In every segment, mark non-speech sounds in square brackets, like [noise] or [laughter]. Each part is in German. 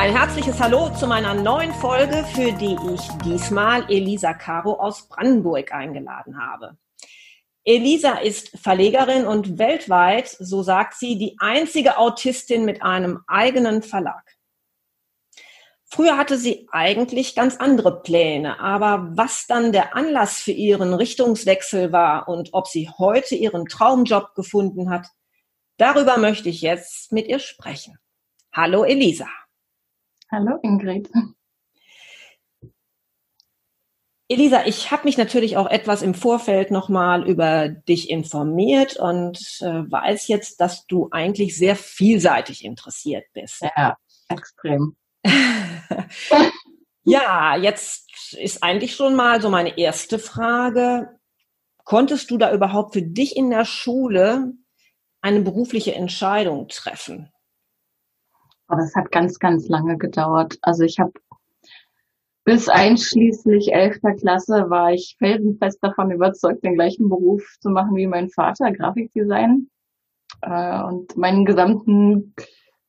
Ein herzliches Hallo zu meiner neuen Folge, für die ich diesmal Elisa Caro aus Brandenburg eingeladen habe. Elisa ist Verlegerin und weltweit, so sagt sie, die einzige Autistin mit einem eigenen Verlag. Früher hatte sie eigentlich ganz andere Pläne, aber was dann der Anlass für ihren Richtungswechsel war und ob sie heute ihren Traumjob gefunden hat, darüber möchte ich jetzt mit ihr sprechen. Hallo Elisa. Hallo Ingrid. Elisa, ich habe mich natürlich auch etwas im Vorfeld nochmal über dich informiert und äh, weiß jetzt, dass du eigentlich sehr vielseitig interessiert bist. Ja, extrem. [laughs] ja, jetzt ist eigentlich schon mal so meine erste Frage. Konntest du da überhaupt für dich in der Schule eine berufliche Entscheidung treffen? Aber es hat ganz, ganz lange gedauert. Also ich habe bis einschließlich elfter Klasse war ich felsenfest davon überzeugt, den gleichen Beruf zu machen wie mein Vater, Grafikdesign. Äh, und meinen gesamten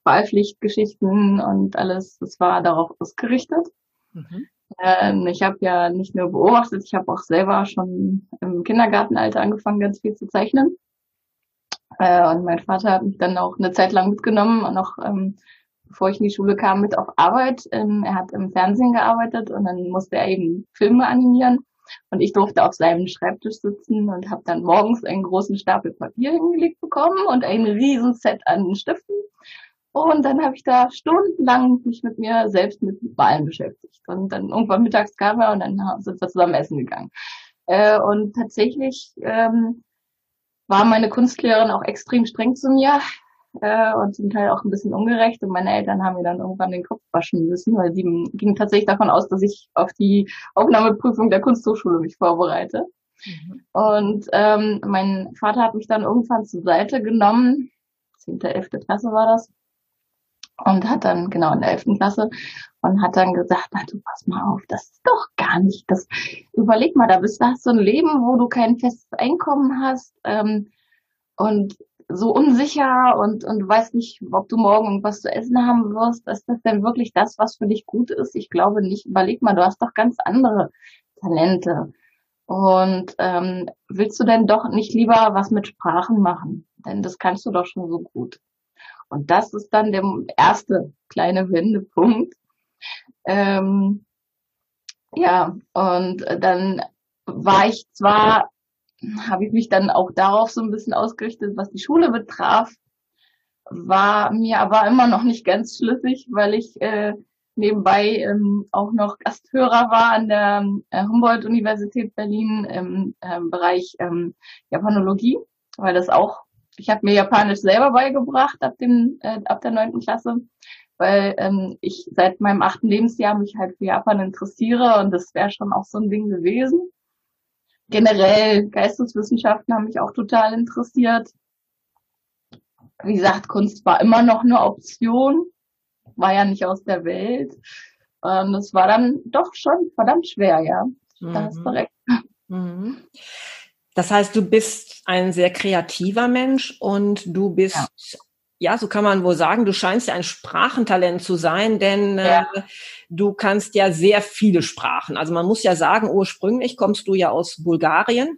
Wahlpflichtgeschichten und alles, das war darauf ausgerichtet. Mhm. Ähm, ich habe ja nicht nur beobachtet, ich habe auch selber schon im Kindergartenalter angefangen, ganz viel zu zeichnen. Äh, und mein Vater hat mich dann auch eine Zeit lang mitgenommen und auch ähm, bevor ich in die Schule kam, mit auf Arbeit. Ähm, er hat im Fernsehen gearbeitet und dann musste er eben Filme animieren. Und ich durfte auf seinem Schreibtisch sitzen und habe dann morgens einen großen Stapel Papier hingelegt bekommen und ein riesen Set an Stiften. Und dann habe ich da stundenlang mich mit mir selbst mit Wahlen beschäftigt. Und dann irgendwann mittags kam er und dann sind wir zusammen essen gegangen. Äh, und tatsächlich ähm, war meine Kunstlehrerin auch extrem streng zu mir äh, und zum Teil auch ein bisschen ungerecht. Und meine Eltern haben mir dann irgendwann den Kopf waschen müssen, weil sie gingen tatsächlich davon aus, dass ich auf die Aufnahmeprüfung der Kunsthochschule mich vorbereite. Mhm. Und ähm, mein Vater hat mich dann irgendwann zur Seite genommen, 10., 11. Klasse war das, und hat dann, genau, in der 11. Klasse, und hat dann gesagt, na du pass mal auf, das ist doch gar nicht das. Überleg mal, da bist du hast so ein Leben, wo du kein festes Einkommen hast, ähm, und so unsicher und, und weißt nicht, ob du morgen irgendwas zu essen haben wirst. Ist das denn wirklich das, was für dich gut ist? Ich glaube nicht. Überleg mal, du hast doch ganz andere Talente. Und ähm, willst du denn doch nicht lieber was mit Sprachen machen? Denn das kannst du doch schon so gut. Und das ist dann der erste kleine Wendepunkt. Ähm, ja, und dann war ich zwar habe ich mich dann auch darauf so ein bisschen ausgerichtet, was die Schule betraf, war mir aber immer noch nicht ganz schlüssig, weil ich äh, nebenbei ähm, auch noch Gasthörer war an der äh, Humboldt-Universität Berlin im äh, Bereich ähm, Japanologie, weil das auch, ich habe mir Japanisch selber beigebracht ab, dem, äh, ab der neunten Klasse, weil ähm, ich seit meinem achten Lebensjahr mich halt für Japan interessiere und das wäre schon auch so ein Ding gewesen generell Geisteswissenschaften haben mich auch total interessiert. Wie gesagt, Kunst war immer noch eine Option, war ja nicht aus der Welt. Ähm, das war dann doch schon verdammt schwer, ja. Mhm. Da hast du mhm. recht. Mhm. Das heißt, du bist ein sehr kreativer Mensch und du bist ja ja, so kann man wohl sagen, du scheinst ja ein Sprachentalent zu sein, denn ja. äh, du kannst ja sehr viele Sprachen. Also man muss ja sagen, ursprünglich kommst du ja aus Bulgarien.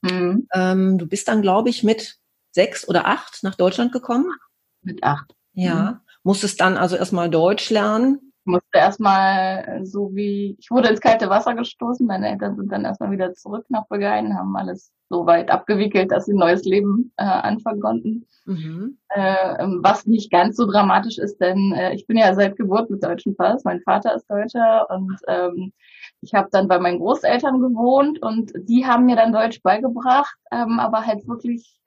Mhm. Ähm, du bist dann, glaube ich, mit sechs oder acht nach Deutschland gekommen. Mit acht. Ja. Mhm. Musstest dann also erstmal Deutsch lernen. Musste erstmal so wie, ich wurde ins kalte Wasser gestoßen, meine Eltern sind dann erstmal wieder zurück nach Bulgarien, haben alles so weit abgewickelt, dass sie ein neues Leben äh, anfangen konnten. Mhm. Äh, ähm, was nicht ganz so dramatisch ist, denn äh, ich bin ja seit Geburt mit deutschem Pass, mein Vater ist Deutscher und ähm, ich habe dann bei meinen Großeltern gewohnt und die haben mir dann Deutsch beigebracht, ähm, aber halt wirklich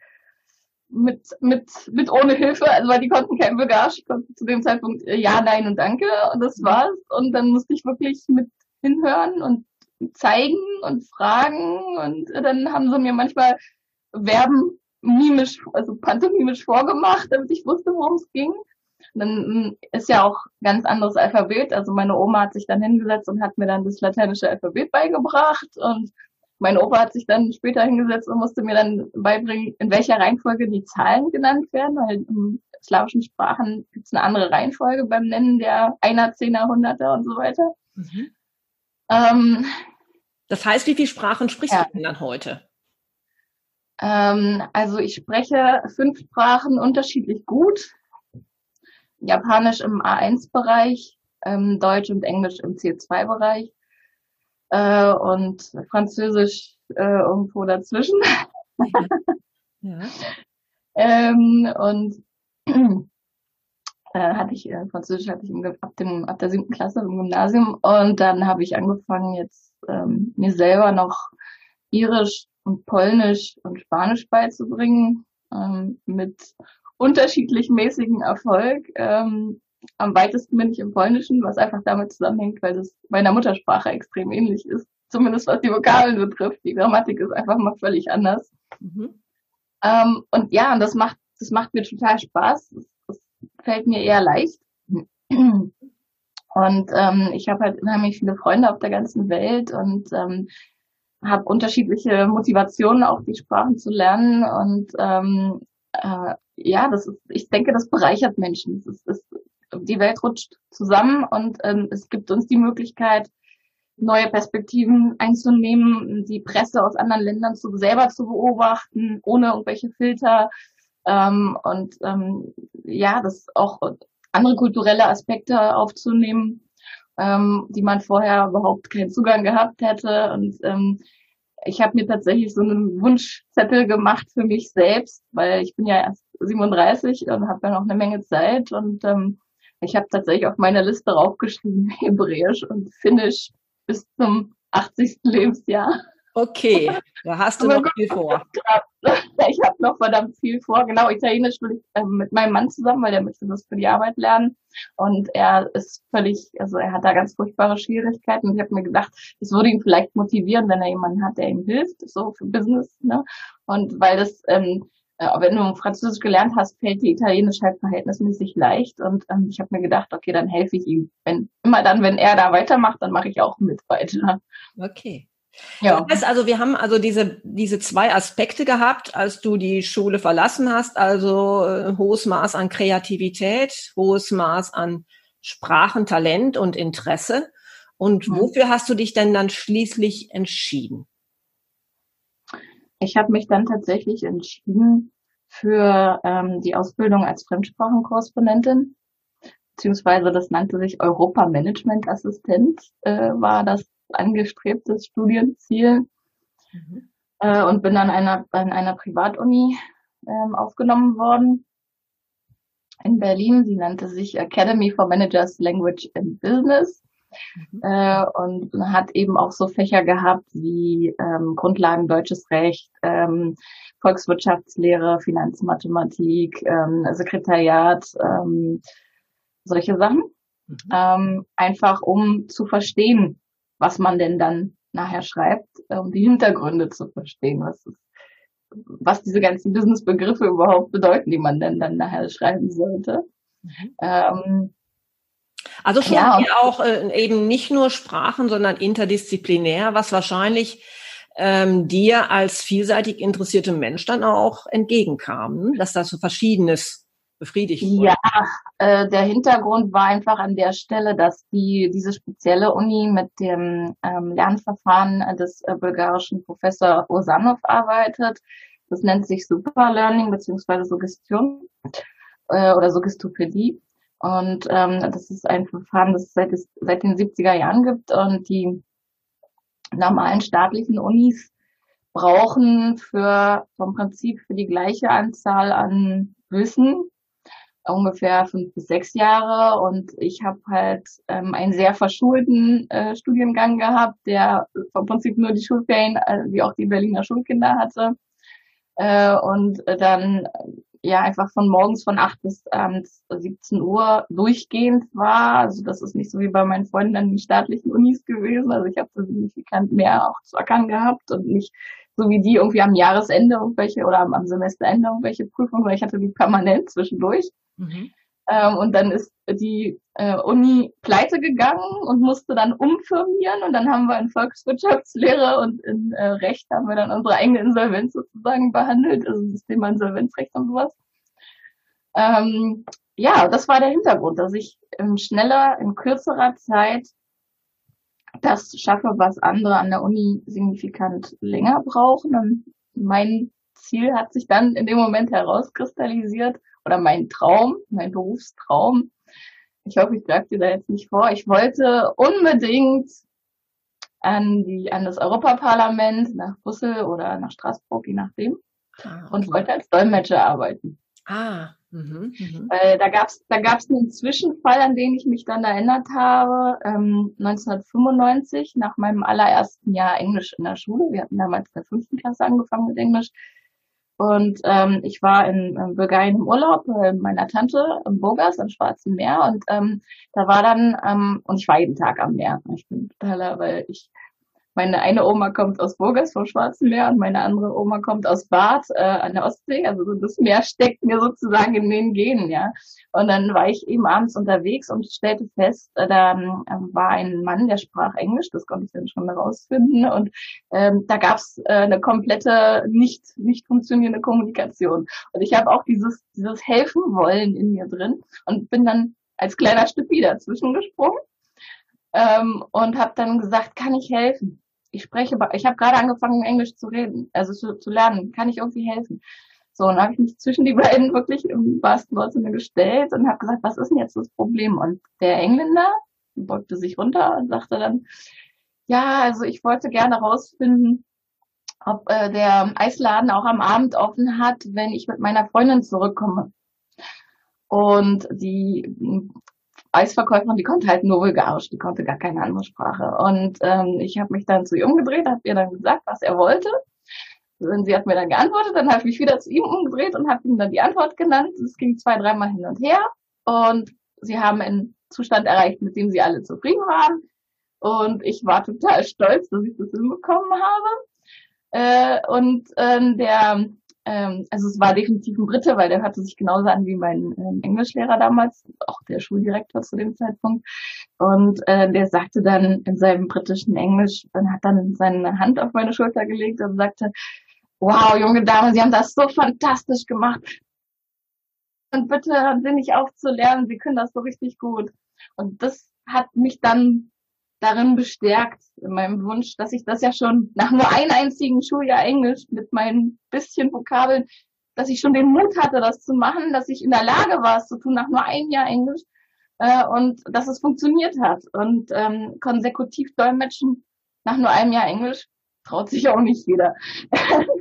mit, mit, mit ohne Hilfe, also weil die konnten kein Bulgarisch, ich konnte zu dem Zeitpunkt äh, ja, nein und danke und das war's. Und dann musste ich wirklich mit hinhören und zeigen und fragen und dann haben sie mir manchmal Verben mimisch, also pantomimisch vorgemacht, damit ich wusste, worum es ging. Dann hm, ist ja auch ganz anderes Alphabet. Also meine Oma hat sich dann hingesetzt und hat mir dann das lateinische Alphabet beigebracht und mein Opa hat sich dann später hingesetzt und musste mir dann beibringen, in welcher Reihenfolge die Zahlen genannt werden, weil in slawischen Sprachen gibt es eine andere Reihenfolge beim Nennen der Einer, Zehner, Hunderter und so weiter. Mhm. Ähm, das heißt, wie viele Sprachen sprichst ja. du denn dann heute? Ähm, also ich spreche fünf Sprachen unterschiedlich gut. Japanisch im A1-Bereich, ähm, Deutsch und Englisch im C2-Bereich äh, und Französisch äh, irgendwo dazwischen. Ja. ja. ähm, und äh, hatte ich äh, Französisch hatte ich im, ab dem ab der siebten Klasse im Gymnasium und dann habe ich angefangen jetzt ähm, mir selber noch Irisch und Polnisch und Spanisch beizubringen ähm, mit unterschiedlich mäßigen Erfolg. Ähm, am weitesten bin ich im Polnischen, was einfach damit zusammenhängt, weil das meiner Muttersprache extrem ähnlich ist. Zumindest was die Vokalen betrifft. Die Grammatik ist einfach mal völlig anders. Mhm. Ähm, und ja, und das macht, das macht mir total Spaß. Das, das fällt mir eher leicht. Und ähm, ich habe halt unheimlich viele Freunde auf der ganzen Welt und ähm, habe unterschiedliche Motivationen, auch die Sprachen zu lernen. Und ähm, äh, ja, das ist, ich denke, das bereichert Menschen. Das ist, das die Welt rutscht zusammen und ähm, es gibt uns die Möglichkeit, neue Perspektiven einzunehmen, die Presse aus anderen Ländern zu, selber zu beobachten, ohne irgendwelche Filter. Ähm, und ähm, ja, das auch andere kulturelle Aspekte aufzunehmen, ähm, die man vorher überhaupt keinen Zugang gehabt hätte. Und ähm, ich habe mir tatsächlich so einen Wunschzettel gemacht für mich selbst, weil ich bin ja erst 37 und habe ja noch eine Menge Zeit und ähm, ich habe tatsächlich auf meiner Liste raufgeschrieben, [laughs] Hebräisch und Finnisch bis zum 80. Lebensjahr. Okay, [laughs] da hast du noch viel vor. [laughs] Ich habe noch verdammt viel vor. Genau, Italienisch will ich äh, mit meinem Mann zusammen, weil der möchte das für die Arbeit lernen. Und er ist völlig, also er hat da ganz furchtbare Schwierigkeiten. Und ich habe mir gedacht, es würde ihn vielleicht motivieren, wenn er jemanden hat, der ihm hilft, so für Business. Ne? Und weil das ähm, äh, wenn du Französisch gelernt hast, fällt die Italienisch halt verhältnismäßig leicht. Und ähm, ich habe mir gedacht, okay, dann helfe ich ihm. Wenn, immer dann, wenn er da weitermacht, dann mache ich auch mit weiter. Okay. Ja. Das heißt also, wir haben also diese, diese zwei Aspekte gehabt, als du die Schule verlassen hast, also äh, hohes Maß an Kreativität, hohes Maß an Sprachentalent und Interesse. Und mhm. wofür hast du dich denn dann schließlich entschieden? Ich habe mich dann tatsächlich entschieden für ähm, die Ausbildung als Fremdsprachenkorrespondentin, beziehungsweise das nannte sich Europa-Management-Assistent, äh, war das angestrebte Studienziel. Mhm. Äh, und bin dann einer, an einer Privatuni ähm, aufgenommen worden in Berlin. Sie nannte sich Academy for Managers Language and Business. Mhm. Äh, und hat eben auch so Fächer gehabt wie ähm, Grundlagen deutsches Recht, ähm, Volkswirtschaftslehre, Finanzmathematik, ähm, Sekretariat, ähm, solche Sachen. Mhm. Ähm, einfach um zu verstehen, was man denn dann nachher schreibt, um die Hintergründe zu verstehen, was ist, was diese ganzen Businessbegriffe überhaupt bedeuten, die man denn dann nachher schreiben sollte. Mhm. Ähm, also schon ja. auch äh, eben nicht nur Sprachen, sondern interdisziplinär, was wahrscheinlich ähm, dir als vielseitig interessierte Mensch dann auch entgegenkam, ne? dass das so Verschiedenes befriedigt wurde. Ja, äh, der Hintergrund war einfach an der Stelle, dass die diese spezielle Uni mit dem ähm, Lernverfahren des äh, bulgarischen Professor Osanov arbeitet. Das nennt sich Superlearning beziehungsweise Suggestion äh, oder Suggestopädie. Und ähm, das ist ein Verfahren, das es seit, seit den 70er Jahren gibt und die normalen staatlichen Unis brauchen für vom Prinzip für die gleiche Anzahl an Wissen ungefähr fünf bis sechs Jahre. Und ich habe halt ähm, einen sehr verschulten äh, Studiengang gehabt, der vom Prinzip nur die Schulferien äh, wie auch die Berliner Schulkinder hatte. Äh, und dann ja einfach von morgens von acht bis abends 17 Uhr durchgehend war. Also das ist nicht so wie bei meinen Freunden an den staatlichen Unis gewesen. Also ich habe signifikant mehr auch zu ackern gehabt und nicht so wie die irgendwie am Jahresende irgendwelche oder am, am Semesterende irgendwelche Prüfungen, weil ich hatte die permanent zwischendurch. Mhm. Ähm, und dann ist die äh, Uni pleite gegangen und musste dann umfirmieren und dann haben wir in Volkswirtschaftslehre und in äh, Recht haben wir dann unsere eigene Insolvenz sozusagen behandelt, also das Thema Insolvenzrecht und sowas. Ähm, ja, das war der Hintergrund, dass ich ähm, schneller, in kürzerer Zeit das schaffe, was andere an der Uni signifikant länger brauchen. Und mein Ziel hat sich dann in dem Moment herauskristallisiert oder mein Traum, mein Berufstraum. Ich hoffe, ich greife dir da jetzt nicht vor. Ich wollte unbedingt an die, an das Europaparlament nach Brüssel oder nach Straßburg, je nachdem. Ah, okay. Und wollte als Dolmetscher arbeiten. Ah, Mhm, mhm. Weil da gab's da gab's einen Zwischenfall, an den ich mich dann erinnert habe, ähm, 1995, nach meinem allerersten Jahr Englisch in der Schule. Wir hatten damals in der fünften Klasse angefangen mit Englisch. Und ähm, ich war in, in Bulgarien im Urlaub bei meiner Tante im Burgas am Schwarzen Meer und ähm, da war dann, ähm, und ich war jeden Tag am Meer. Ich bin totaler, weil ich meine eine Oma kommt aus Burgas vom Schwarzen Meer und meine andere Oma kommt aus Bad äh, an der Ostsee. Also das Meer steckt mir sozusagen in den Genen, ja. Und dann war ich eben abends unterwegs und stellte fest, äh, da äh, war ein Mann, der sprach Englisch, das konnte ich dann schon herausfinden. Und ähm, da gab's äh, eine komplette nicht nicht funktionierende Kommunikation. Und ich habe auch dieses dieses helfen wollen in mir drin und bin dann als kleiner Stüppi dazwischen gesprungen ähm, und habe dann gesagt, kann ich helfen? Ich spreche, ich habe gerade angefangen, Englisch zu reden, also zu, zu lernen. Kann ich irgendwie helfen? So, und dann habe ich mich zwischen die [laughs] beiden wirklich im wahrsten gestellt und habe gesagt, was ist denn jetzt das Problem? Und der Engländer beugte sich runter und sagte dann, ja, also ich wollte gerne rausfinden, ob äh, der Eisladen auch am Abend offen hat, wenn ich mit meiner Freundin zurückkomme. Und die Eisverkäuferin, die konnte halt nur Bulgarisch, die konnte gar keine andere Sprache. Und ähm, ich habe mich dann zu ihr umgedreht, habe ihr dann gesagt, was er wollte. Und sie hat mir dann geantwortet, dann habe ich mich wieder zu ihm umgedreht und habe ihm dann die Antwort genannt. Es ging zwei, dreimal hin und her und sie haben einen Zustand erreicht, mit dem sie alle zufrieden waren. Und ich war total stolz, dass ich das hinbekommen habe. Äh, und ähm, der ähm, also es war definitiv ein Brite, weil der hörte sich genauso an wie mein ähm, Englischlehrer damals, auch der Schuldirektor zu dem Zeitpunkt. Und äh, der sagte dann in seinem britischen Englisch, dann hat dann seine Hand auf meine Schulter gelegt und sagte, wow, junge Dame, Sie haben das so fantastisch gemacht. Und bitte Sie nicht auf zu lernen, Sie können das so richtig gut. Und das hat mich dann darin bestärkt, in meinem Wunsch, dass ich das ja schon nach nur einem einzigen Schuljahr Englisch mit meinen bisschen Vokabeln, dass ich schon den Mut hatte, das zu machen, dass ich in der Lage war, es zu tun nach nur einem Jahr Englisch äh, und dass es funktioniert hat. Und ähm, konsekutiv dolmetschen nach nur einem Jahr Englisch traut sich auch nicht jeder. [laughs]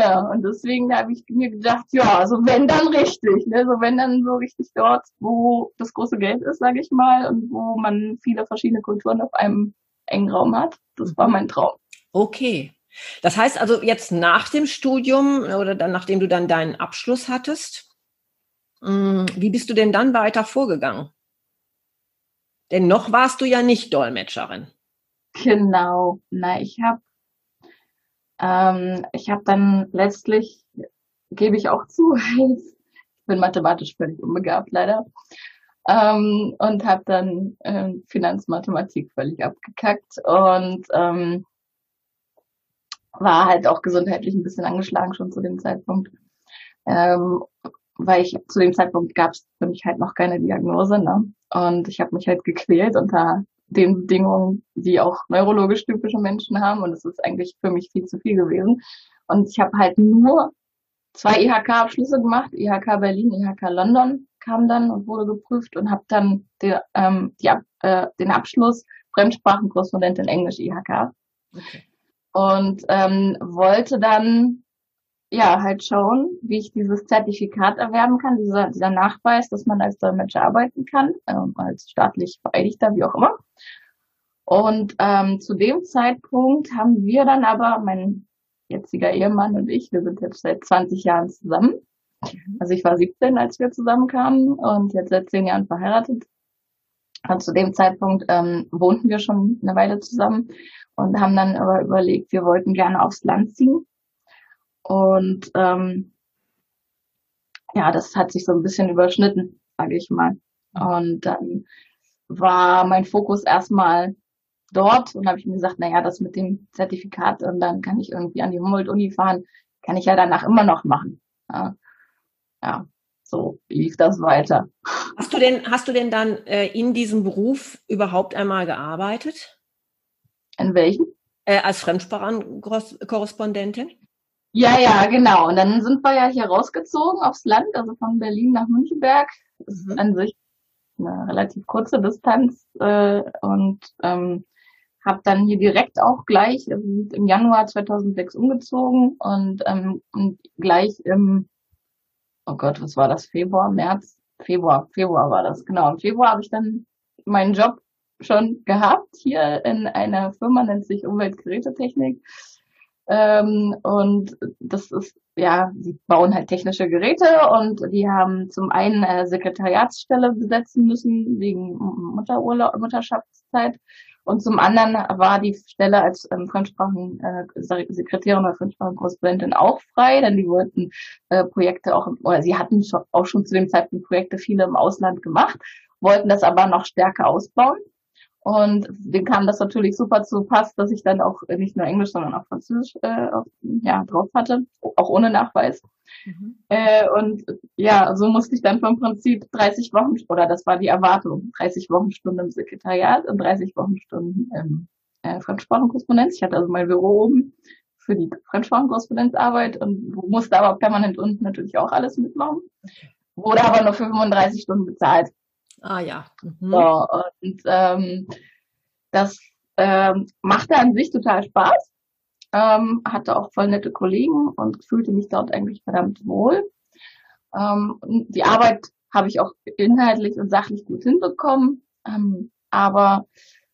Ja, und deswegen habe ich mir gedacht, ja, also wenn dann richtig, ne? so wenn dann so richtig dort, wo das große Geld ist, sage ich mal, und wo man viele verschiedene Kulturen auf einem engen Raum hat. Das war mein Traum. Okay. Das heißt also jetzt nach dem Studium oder dann, nachdem du dann deinen Abschluss hattest, hm, wie bist du denn dann weiter vorgegangen? Denn noch warst du ja nicht Dolmetscherin. Genau. Na, ich habe ähm, ich habe dann letztlich, gebe ich auch zu, [laughs] ich bin mathematisch völlig unbegabt leider, ähm, und habe dann äh, Finanzmathematik völlig abgekackt und ähm, war halt auch gesundheitlich ein bisschen angeschlagen schon zu dem Zeitpunkt. Ähm, weil ich zu dem Zeitpunkt gab es für mich halt noch keine Diagnose, ne? Und ich habe mich halt gequält unter den Bedingungen, die auch neurologisch typische Menschen haben. Und es ist eigentlich für mich viel zu viel gewesen. Und ich habe halt nur zwei IHK-Abschlüsse gemacht, IHK Berlin, IHK London. kam dann und wurde geprüft und habe dann die, ähm, die, äh, den Abschluss Fremdsprachenkorrespondentin Englisch IHK. Okay. Und ähm, wollte dann ja halt schauen, wie ich dieses Zertifikat erwerben kann, dieser, dieser Nachweis, dass man als Dolmetscher arbeiten kann, ähm, als staatlich Vereidigter, wie auch immer. Und ähm, zu dem Zeitpunkt haben wir dann aber, mein jetziger Ehemann und ich, wir sind jetzt seit 20 Jahren zusammen. Also ich war 17, als wir zusammenkamen und jetzt seit 10 Jahren verheiratet. Und zu dem Zeitpunkt ähm, wohnten wir schon eine Weile zusammen und haben dann aber überlegt, wir wollten gerne aufs Land ziehen. Und ähm, ja, das hat sich so ein bisschen überschnitten, sage ich mal. Und dann war mein Fokus erstmal dort und habe ich mir gesagt, naja, das mit dem Zertifikat und dann kann ich irgendwie an die Humboldt-Uni fahren, kann ich ja danach immer noch machen. Ja, ja so lief das weiter. Hast du denn, hast du denn dann äh, in diesem Beruf überhaupt einmal gearbeitet? In welchem? Äh, als Fremdsprachenkorrespondentin? Ja, ja, genau. Und dann sind wir ja hier rausgezogen aufs Land, also von Berlin nach Münchenberg. Das ist mhm. an sich eine relativ kurze Distanz äh, und ähm, habe dann hier direkt auch gleich im Januar 2006 umgezogen und, ähm, und gleich im, oh Gott, was war das, Februar, März, Februar, Februar war das, genau. Im Februar habe ich dann meinen Job schon gehabt hier in einer Firma, nennt sich Umweltgerätetechnik. Ähm, und das ist, ja, sie bauen halt technische Geräte und die haben zum einen eine Sekretariatsstelle besetzen müssen wegen Mutterurlaub, Mutterschaftszeit und zum anderen war die Stelle als ähm, Fremdsprachen äh, Sekretärin oder Fremdsprachenkorrespondentin auch frei, denn die wollten äh, Projekte auch, oder sie hatten schon, auch schon zu dem Zeitpunkt Projekte viele im Ausland gemacht, wollten das aber noch stärker ausbauen. Und dem kam das natürlich super zu Pass, dass ich dann auch nicht nur Englisch, sondern auch Französisch äh, ja, drauf hatte, auch ohne Nachweis. Mhm. Äh, und ja, so musste ich dann vom Prinzip 30 Wochen, oder das war die Erwartung, 30 Wochenstunden im Sekretariat und 30 Wochenstunden im äh, Fremdsprachenkorrespondenz. Ich hatte also mein Büro oben für die Fremdsprachenkorrespondenzarbeit und musste aber permanent unten natürlich auch alles mitmachen. Wurde aber nur 35 Stunden bezahlt. Ah ja. Mhm. So, und ähm, das ähm, machte an sich total Spaß. Ähm, hatte auch voll nette Kollegen und fühlte mich dort eigentlich verdammt wohl. Ähm, die Arbeit habe ich auch inhaltlich und sachlich gut hinbekommen, ähm, aber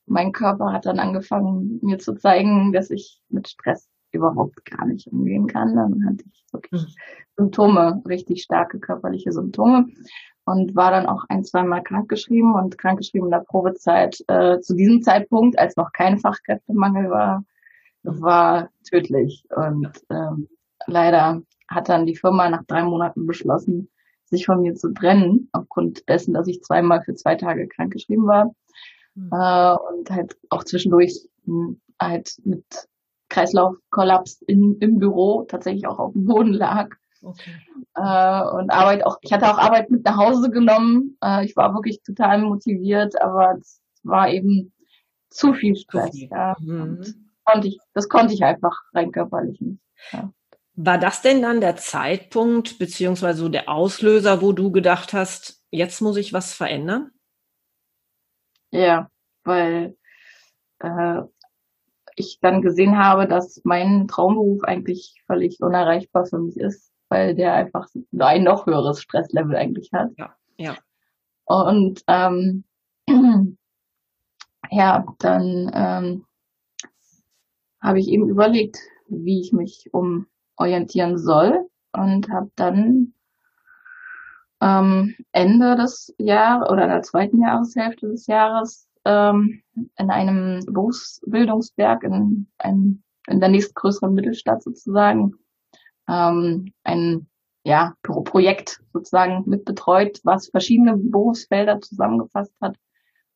mein Körper hat dann angefangen, mir zu zeigen, dass ich mit Stress überhaupt gar nicht umgehen kann. Dann hatte ich wirklich mhm. Symptome, richtig starke körperliche Symptome und war dann auch ein, zwei Mal krankgeschrieben und krankgeschrieben in der Probezeit äh, zu diesem Zeitpunkt, als noch kein Fachkräftemangel war, war tödlich. Und ähm, leider hat dann die Firma nach drei Monaten beschlossen, sich von mir zu trennen, aufgrund dessen, dass ich zweimal für zwei Tage krankgeschrieben war. Mhm. Äh, und halt auch zwischendurch mh, hm, halt mit Kreislaufkollaps in, im Büro tatsächlich auch auf dem Boden lag Okay. Äh, und Arbeit auch, ich hatte auch Arbeit mit nach Hause genommen. Äh, ich war wirklich total motiviert, aber es war eben zu viel Stress. Zu viel. Ja. Mhm. Konnte ich, das konnte ich einfach rein körperlich nicht. Ja. War das denn dann der Zeitpunkt, beziehungsweise so der Auslöser, wo du gedacht hast, jetzt muss ich was verändern? Ja, weil äh, ich dann gesehen habe, dass mein Traumberuf eigentlich völlig unerreichbar für mich ist weil der einfach ein noch höheres Stresslevel eigentlich hat. Ja, ja. Und ähm, [clears throat] ja, dann ähm, habe ich eben überlegt, wie ich mich umorientieren soll und habe dann ähm, Ende des Jahres oder der zweiten Jahreshälfte des Jahres ähm, in einem Berufsbildungswerk in, einem, in der nächstgrößeren Mittelstadt sozusagen ähm, ein ja, Projekt sozusagen mitbetreut, was verschiedene Berufsfelder zusammengefasst hat.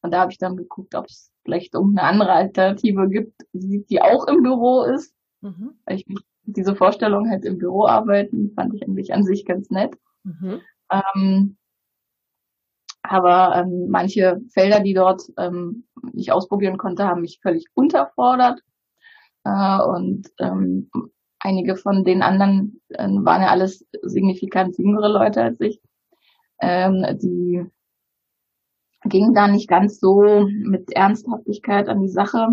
Und da habe ich dann geguckt, ob es vielleicht irgendeine andere Alternative gibt, die auch im Büro ist. Mhm. Ich diese Vorstellung halt im Büro arbeiten, fand ich eigentlich an sich ganz nett. Mhm. Ähm, aber ähm, manche Felder, die dort ähm, ich ausprobieren konnte, haben mich völlig unterfordert. Äh, und ähm, einige von den anderen äh, waren ja alles signifikant jüngere Leute als ich. ähm, die ging da nicht ganz so mit Ernsthaftigkeit an die Sache.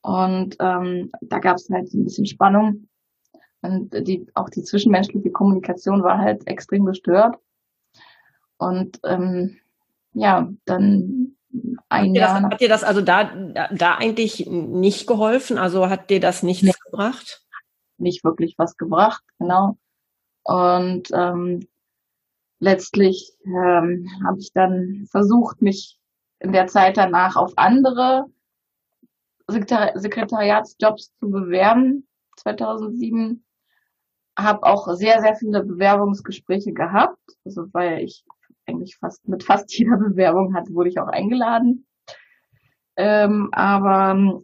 Und ähm, da gab es halt ein bisschen Spannung. Und die, auch die zwischenmenschliche Kommunikation war halt extrem gestört. Und ähm, ja, dann ein hat Jahr. das, hat dir das also da, da, eigentlich nicht geholfen? Also hat dir das nichts nee. gebracht? Nicht wirklich was gebracht, genau. Und ähm, letztlich ähm, habe ich dann versucht, mich in der Zeit danach auf andere Sekretari Sekretariatsjobs zu bewerben, 2007. Habe auch sehr, sehr viele Bewerbungsgespräche gehabt, also weil ich eigentlich fast mit fast [laughs] jeder Bewerbung hatte, wurde ich auch eingeladen. Ähm, aber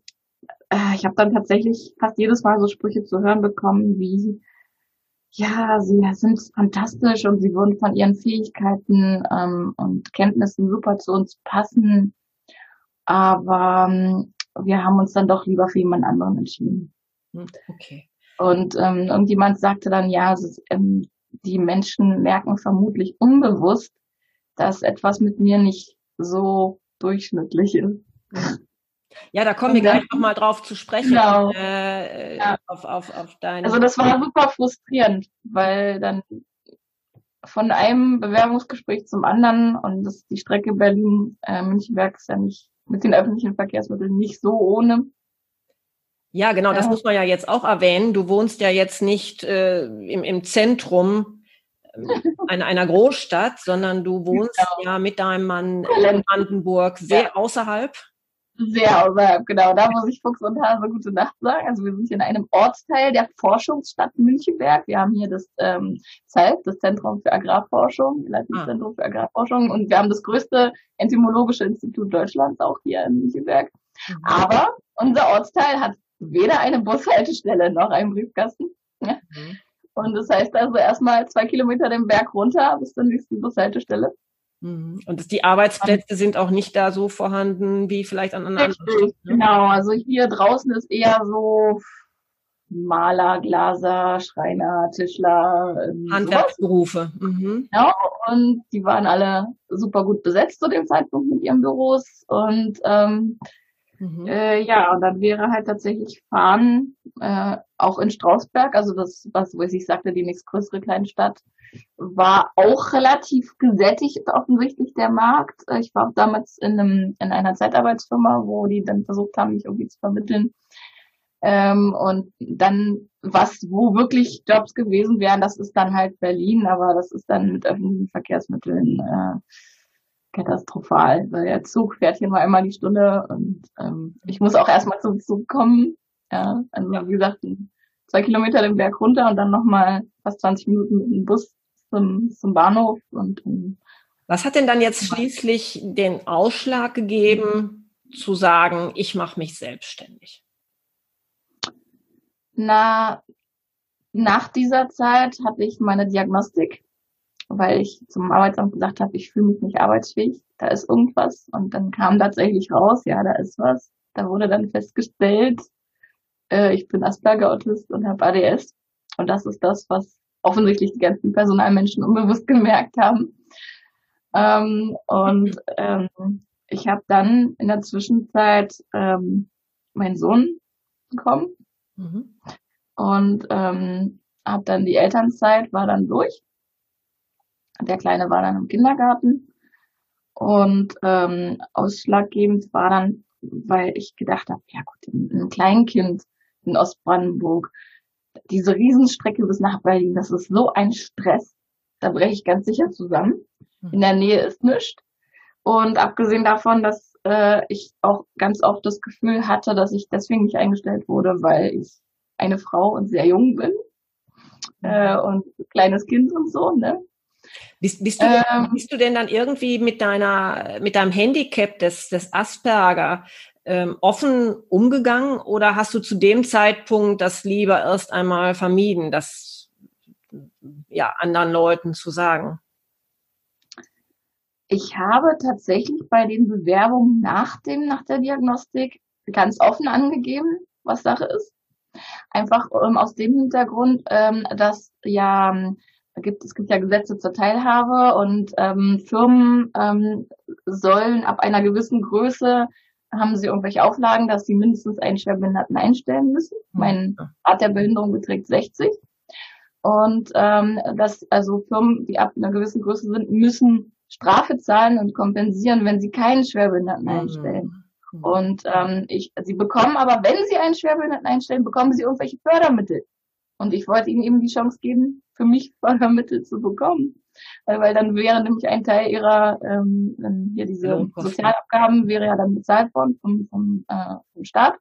äh, ich habe dann tatsächlich fast jedes Mal so Sprüche zu hören bekommen wie ja, sie sind fantastisch und sie würden von ihren Fähigkeiten ähm, und Kenntnissen super zu uns passen. Aber ähm, wir haben uns dann doch lieber für jemand anderen entschieden. Hm, okay. Und ähm, irgendjemand sagte dann, ja, ist, ähm, die Menschen merken vermutlich unbewusst, dass etwas mit mir nicht so durchschnittlich ist. Ja, da kommen wir gleich nochmal drauf zu sprechen. Genau. Äh, ja. auf, auf, auf deine also das war super frustrierend, weil dann von einem Bewerbungsgespräch zum anderen und das die Strecke Berlin-Münchenberg äh, ist ja nicht mit den öffentlichen Verkehrsmitteln nicht so ohne. Ja, genau, das ja. muss man ja jetzt auch erwähnen. Du wohnst ja jetzt nicht äh, im, im Zentrum [laughs] einer, einer Großstadt, sondern du wohnst genau. ja mit deinem Mann in Brandenburg sehr ja. außerhalb. Sehr außerhalb, genau. Da muss ich Fuchs und Hase gute Nacht sagen. Also wir sind hier in einem Ortsteil der Forschungsstadt Münchenberg. Wir haben hier das ähm, ZELF, das Zentrum für Agrarforschung, Leitungszentrum ah. für Agrarforschung. Und wir haben das größte entomologische Institut Deutschlands auch hier in Münchenberg. Mhm. Aber unser Ortsteil hat weder eine Bushaltestelle noch einen Briefkasten. Mhm. Und das heißt also erstmal zwei Kilometer den Berg runter bis zur nächsten Bushaltestelle. Mhm. Und die Arbeitsplätze sind auch nicht da so vorhanden wie vielleicht an anderen Stellen. Ne? Genau, also hier draußen ist eher so Maler, Glaser, Schreiner, Tischler. Ähm, Handwerksberufe. Mhm. Genau, und die waren alle super gut besetzt zu dem Zeitpunkt mit ihren Büros. Und ähm, mhm. äh, ja, und dann wäre halt tatsächlich Fahren äh, auch in Strausberg, also das, was, wo ich sagte, die nächstgrößere Kleinstadt, war auch relativ gesättigt offensichtlich der Markt. Ich war auch damals in, einem, in einer Zeitarbeitsfirma, wo die dann versucht haben, mich irgendwie zu vermitteln. Ähm, und dann, was, wo wirklich Jobs gewesen wären, das ist dann halt Berlin, aber das ist dann mit öffentlichen Verkehrsmitteln äh, katastrophal, weil der Zug fährt hier nur einmal die Stunde und ähm, ich muss auch erstmal zum Zug kommen. Ja, also wie gesagt, zwei Kilometer den Berg runter und dann nochmal fast 20 Minuten mit dem Bus zum, zum Bahnhof und um, was hat denn dann jetzt schließlich den Ausschlag gegeben, zu sagen, ich mache mich selbstständig? Na, nach dieser Zeit hatte ich meine Diagnostik, weil ich zum Arbeitsamt gesagt habe, ich fühle mich nicht arbeitsfähig, da ist irgendwas. Und dann kam tatsächlich raus, ja, da ist was. Da wurde dann festgestellt, äh, ich bin Asperger-Autist und habe ADS. Und das ist das, was offensichtlich die ganzen Personalmenschen unbewusst [laughs] gemerkt haben. Ähm, und ähm, ich habe dann in der Zwischenzeit ähm, meinen Sohn bekommen mhm. und ähm, habe dann die Elternzeit, war dann durch. Der Kleine war dann im Kindergarten und ähm, ausschlaggebend war dann, weil ich gedacht habe, ja gut, ein Kleinkind in Ostbrandenburg, diese Riesenstrecke bis nach Berlin, das ist so ein Stress. Da breche ich ganz sicher zusammen. In der Nähe ist nichts. Und abgesehen davon, dass äh, ich auch ganz oft das Gefühl hatte, dass ich deswegen nicht eingestellt wurde, weil ich eine Frau und sehr jung bin äh, und kleines Kind und so, ne? Bist, bist, du, ähm, bist du denn dann irgendwie mit deiner, mit deinem Handicap des, des Asperger ähm, offen umgegangen oder hast du zu dem Zeitpunkt das lieber erst einmal vermieden, das ja anderen Leuten zu sagen? Ich habe tatsächlich bei den Bewerbungen nach dem, nach der Diagnostik ganz offen angegeben, was Sache ist. Einfach ähm, aus dem Hintergrund, ähm, dass ja gibt, es gibt ja Gesetze zur Teilhabe und ähm, Firmen ähm, sollen ab einer gewissen Größe haben sie irgendwelche Auflagen, dass sie mindestens einen Schwerbehinderten einstellen müssen. Mhm. Mein Art der Behinderung beträgt 60. Und ähm, dass also Firmen, die ab einer gewissen Größe sind, müssen Strafe zahlen und kompensieren, wenn sie keinen Schwerbehinderten mhm. einstellen. Mhm. Und ähm, ich, sie bekommen aber, wenn sie einen Schwerbehinderten einstellen, bekommen sie irgendwelche Fördermittel. Und ich wollte ihnen eben die Chance geben, für mich [laughs] Fördermittel zu bekommen. Weil, weil dann wäre nämlich ein Teil ihrer, ähm, hier diese Sozialabgaben wäre ja dann bezahlt worden vom, vom, äh, vom Staat.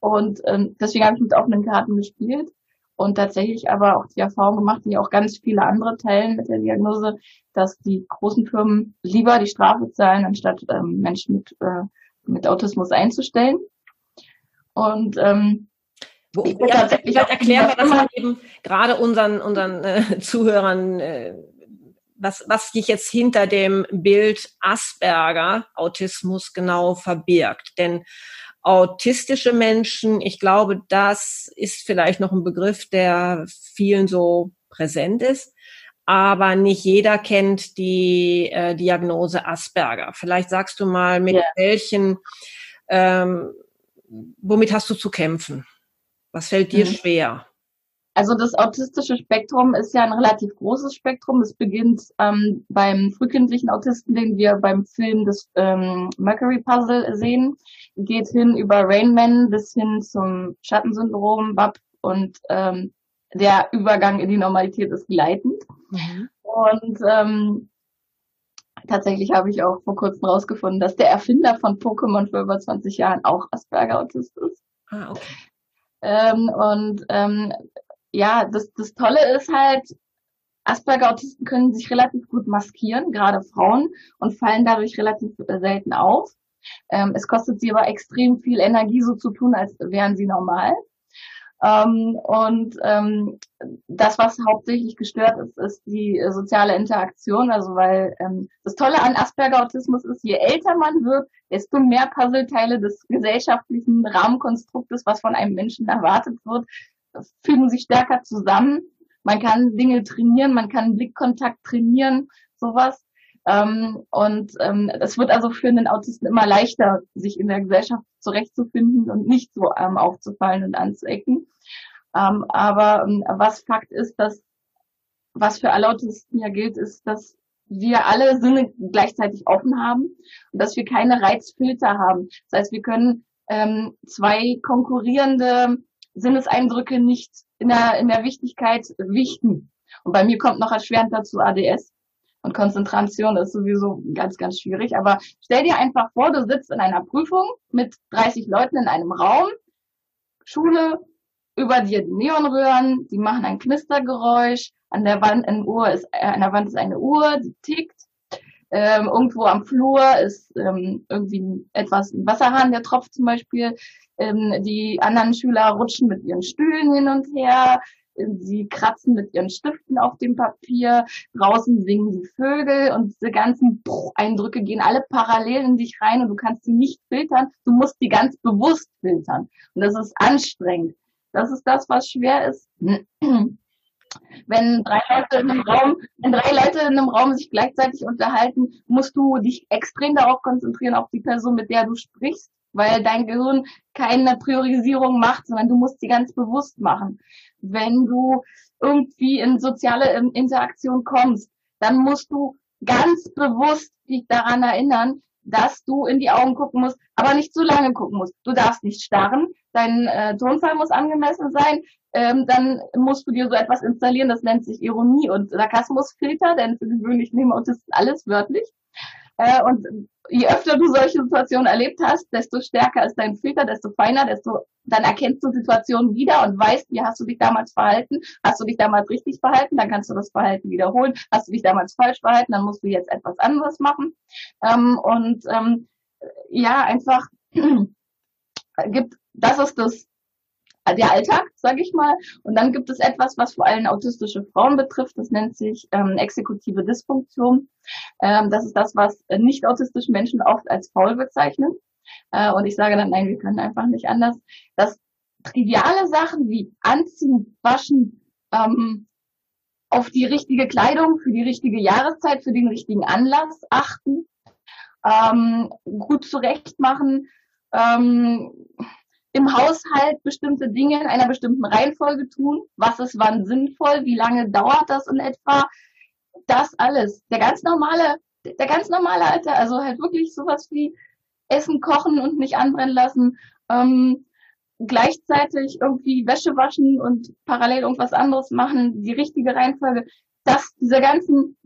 Und ähm, deswegen habe ich mit offenen Karten gespielt und tatsächlich aber auch die Erfahrung gemacht, die auch ganz viele andere teilen mit der Diagnose, dass die großen Firmen lieber die Strafe zahlen, anstatt ähm, Menschen mit, äh, mit Autismus einzustellen. Und ähm, wo, ich ja, tatsächlich vielleicht erklären wir das mal eben gerade unseren, unseren äh, Zuhörern, äh, was, was sich jetzt hinter dem Bild Asperger Autismus genau verbirgt. Denn autistische Menschen, ich glaube, das ist vielleicht noch ein Begriff, der vielen so präsent ist. Aber nicht jeder kennt die äh, Diagnose Asperger. Vielleicht sagst du mal, mit ja. welchen, ähm, womit hast du zu kämpfen? Was fällt dir mhm. schwer? Also das autistische Spektrum ist ja ein relativ großes Spektrum. Es beginnt ähm, beim frühkindlichen Autisten, den wir beim Film des ähm, Mercury Puzzle sehen, geht hin über Rainman bis hin zum Schattensyndrom, BAP und ähm, der Übergang in die Normalität ist gleitend. Mhm. Und ähm, tatsächlich habe ich auch vor kurzem rausgefunden, dass der Erfinder von Pokémon vor über 20 Jahren auch Asperger-Autist ist. Ah, okay. Ähm, und ähm, ja, das, das Tolle ist halt, Asperger-Autisten können sich relativ gut maskieren, gerade Frauen, und fallen dadurch relativ äh, selten auf. Ähm, es kostet sie aber extrem viel Energie, so zu tun, als wären sie normal. Ähm, und ähm, das, was hauptsächlich gestört ist, ist die äh, soziale Interaktion. Also weil ähm, das Tolle an Asperger-Autismus ist, je älter man wird, desto mehr Puzzleteile des gesellschaftlichen Rahmenkonstruktes, was von einem Menschen erwartet wird, fügen sich stärker zusammen. Man kann Dinge trainieren, man kann Blickkontakt trainieren, sowas. Ähm, und ähm, es wird also für einen Autisten immer leichter, sich in der Gesellschaft zurechtzufinden und nicht so ähm, aufzufallen und anzuecken. Ähm, aber ähm, was Fakt ist, dass was für alle Autisten ja gilt, ist, dass wir alle Sinne gleichzeitig offen haben und dass wir keine Reizfilter haben. Das heißt, wir können ähm, zwei konkurrierende Sinneseindrücke nicht in der, in der Wichtigkeit wichten. Und bei mir kommt noch erschwerend dazu ADS. Und Konzentration ist sowieso ganz, ganz schwierig. Aber stell dir einfach vor, du sitzt in einer Prüfung mit 30 Leuten in einem Raum, Schule, über dir die Neonröhren, die machen ein Knistergeräusch, an der Wand, in Uhr ist, äh, an der Wand ist eine Uhr, die tickt. Ähm, irgendwo am Flur ist ähm, irgendwie etwas, ein Wasserhahn, der tropft zum Beispiel. Ähm, die anderen Schüler rutschen mit ihren Stühlen hin und her sie kratzen mit ihren Stiften auf dem Papier, draußen singen die Vögel und diese ganzen Eindrücke gehen alle parallel in dich rein und du kannst sie nicht filtern, du musst die ganz bewusst filtern. Und das ist anstrengend. Das ist das, was schwer ist. [clears throat] Wenn drei Leute in einem Raum, wenn drei Leute in einem Raum sich gleichzeitig unterhalten, musst du dich extrem darauf konzentrieren, auf die Person, mit der du sprichst weil dein Gehirn keine Priorisierung macht, sondern du musst sie ganz bewusst machen. Wenn du irgendwie in soziale ähm, Interaktion kommst, dann musst du ganz bewusst dich daran erinnern, dass du in die Augen gucken musst, aber nicht zu lange gucken musst. Du darfst nicht starren, dein äh, Tonfall muss angemessen sein, ähm, dann musst du dir so etwas installieren, das nennt sich Ironie und Sarkasmusfilter, denn für gewöhnlich nehmen Autisten alles wörtlich. Äh, und je öfter du solche Situationen erlebt hast, desto stärker ist dein Filter, desto feiner, desto dann erkennst du Situationen wieder und weißt, wie hast du dich damals verhalten. Hast du dich damals richtig verhalten, dann kannst du das Verhalten wiederholen. Hast du dich damals falsch verhalten, dann musst du jetzt etwas anderes machen. Ähm, und ähm, ja, einfach [clears throat] gibt, das ist das der Alltag, sage ich mal. Und dann gibt es etwas, was vor allem autistische Frauen betrifft. Das nennt sich ähm, exekutive Dysfunktion. Ähm, das ist das, was nicht autistische Menschen oft als faul bezeichnen. Äh, und ich sage dann, nein, wir können einfach nicht anders. Dass triviale Sachen wie Anziehen, Waschen, ähm, auf die richtige Kleidung, für die richtige Jahreszeit, für den richtigen Anlass achten, ähm, gut zurechtmachen, ähm, im Haushalt bestimmte Dinge in einer bestimmten Reihenfolge tun, was ist wann sinnvoll, wie lange dauert das in etwa, das alles. Der ganz normale, der ganz normale Alter, also halt wirklich sowas wie Essen kochen und nicht anbrennen lassen, ähm, gleichzeitig irgendwie Wäsche waschen und parallel irgendwas anderes machen, die richtige Reihenfolge, das, diese ganzen,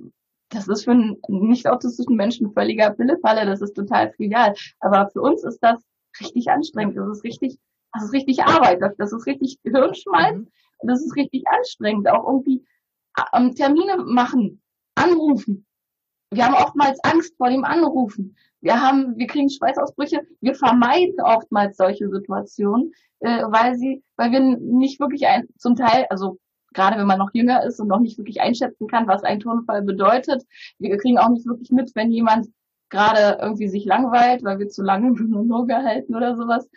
das ist für einen nicht autistischen Menschen völliger Pillefalle, das ist total trivial. Aber für uns ist das richtig anstrengend, das ist richtig, das ist richtig Arbeit, das, ist richtig Hirnschmalz, mhm. das ist richtig anstrengend, auch irgendwie ähm, Termine machen, anrufen. Wir haben oftmals Angst vor dem Anrufen. Wir haben, wir kriegen Schweißausbrüche. Wir vermeiden oftmals solche Situationen, äh, weil sie, weil wir nicht wirklich ein, zum Teil, also gerade wenn man noch jünger ist und noch nicht wirklich einschätzen kann, was ein Tonfall bedeutet. Wir kriegen auch nicht wirklich mit, wenn jemand gerade irgendwie sich langweilt, weil wir zu lange [laughs] im Monologe halten oder sowas.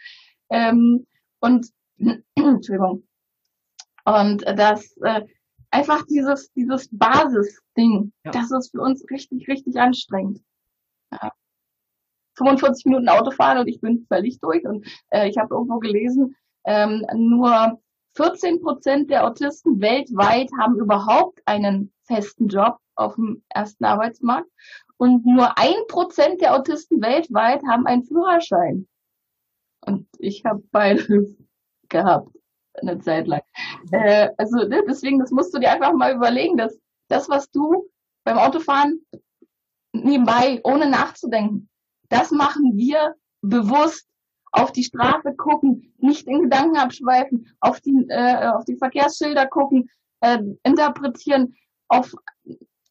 Ähm, und [clears throat] Entschuldigung. Und das äh, einfach dieses dieses Basisding, ja. das ist für uns richtig richtig anstrengend. Ja. 45 Minuten Auto fahren und ich bin völlig durch. Und äh, ich habe irgendwo gelesen, ähm, nur 14 Prozent der Autisten weltweit haben überhaupt einen festen Job auf dem ersten Arbeitsmarkt und nur ein Prozent der Autisten weltweit haben einen Führerschein. Und ich habe beides [laughs] gehabt eine Zeit lang. Äh, also ne, deswegen, das musst du dir einfach mal überlegen, dass das, was du beim Autofahren nebenbei, ohne nachzudenken, das machen wir bewusst auf die Straße gucken, nicht in Gedanken abschweifen, auf die, äh, auf die Verkehrsschilder gucken, äh, interpretieren, auf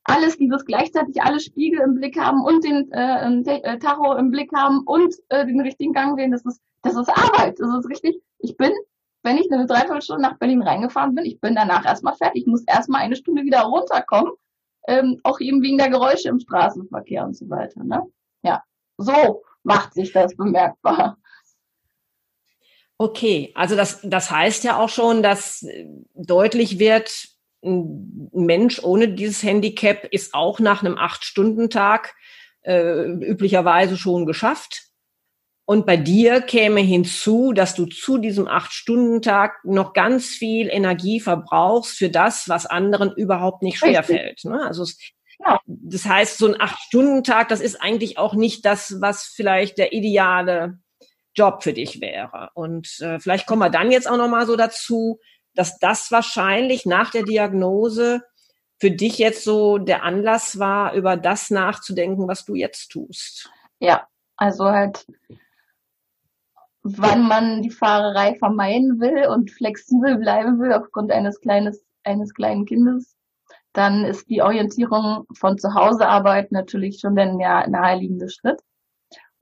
alles dieses gleichzeitig alle Spiegel im Blick haben und den äh, äh, Tacho im Blick haben und äh, den richtigen Gang wählen, das ist, das ist Arbeit. Das ist richtig. Ich bin, wenn ich eine Dreiviertelstunde nach Berlin reingefahren bin, ich bin danach erstmal fertig. Ich muss erstmal eine Stunde wieder runterkommen, ähm, auch eben wegen der Geräusche im Straßenverkehr und so weiter. Ne? Ja, so macht sich das bemerkbar. Okay, also das, das heißt ja auch schon, dass deutlich wird, ein Mensch ohne dieses Handicap ist auch nach einem Acht-Stunden-Tag äh, üblicherweise schon geschafft. Und bei dir käme hinzu, dass du zu diesem Acht-Stunden-Tag noch ganz viel Energie verbrauchst für das, was anderen überhaupt nicht schwerfällt. Ne? Also es, ja. das heißt, so ein Acht-Stunden-Tag, das ist eigentlich auch nicht das, was vielleicht der ideale Job für dich wäre. Und äh, vielleicht kommen wir dann jetzt auch noch mal so dazu, dass das wahrscheinlich nach der Diagnose für dich jetzt so der Anlass war, über das nachzudenken, was du jetzt tust. Ja, also halt, wann man die Fahrerei vermeiden will und flexibel bleiben will aufgrund eines kleines, eines kleinen Kindes, dann ist die Orientierung von zu Hause Arbeit natürlich schon der naheliegende Schritt.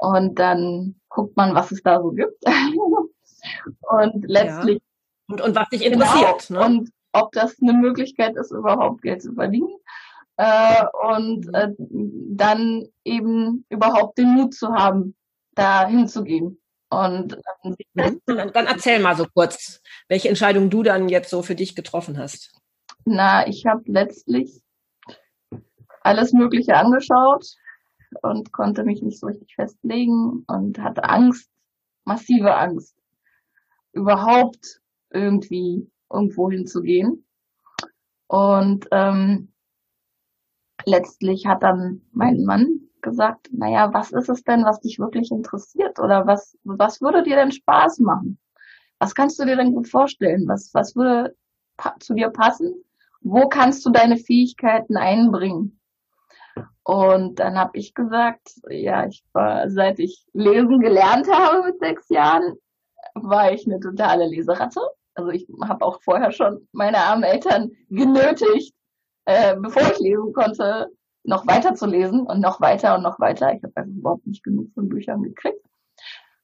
Und dann guckt man, was es da so gibt. [laughs] und letztlich ja. Und, und was dich interessiert. Genau. Ne? Und ob das eine Möglichkeit ist, überhaupt Geld zu verdienen. Äh, und mhm. äh, dann eben überhaupt den Mut zu haben, da hinzugehen. Und ähm, dann, dann erzähl mal so kurz, welche Entscheidung du dann jetzt so für dich getroffen hast. Na, ich habe letztlich alles Mögliche angeschaut und konnte mich nicht so richtig festlegen und hatte Angst, massive Angst, überhaupt irgendwie irgendwo hinzugehen. Und ähm, letztlich hat dann mein Mann gesagt, naja, was ist es denn, was dich wirklich interessiert? Oder was, was würde dir denn Spaß machen? Was kannst du dir denn gut vorstellen? Was, was würde zu dir passen? Wo kannst du deine Fähigkeiten einbringen? Und dann habe ich gesagt, ja, ich war, seit ich lesen gelernt habe mit sechs Jahren, war ich eine totale Leseratte. Also ich habe auch vorher schon meine armen Eltern genötigt, äh, bevor ich lesen konnte, noch weiter zu lesen und noch weiter und noch weiter. Ich habe einfach überhaupt nicht genug von Büchern gekriegt.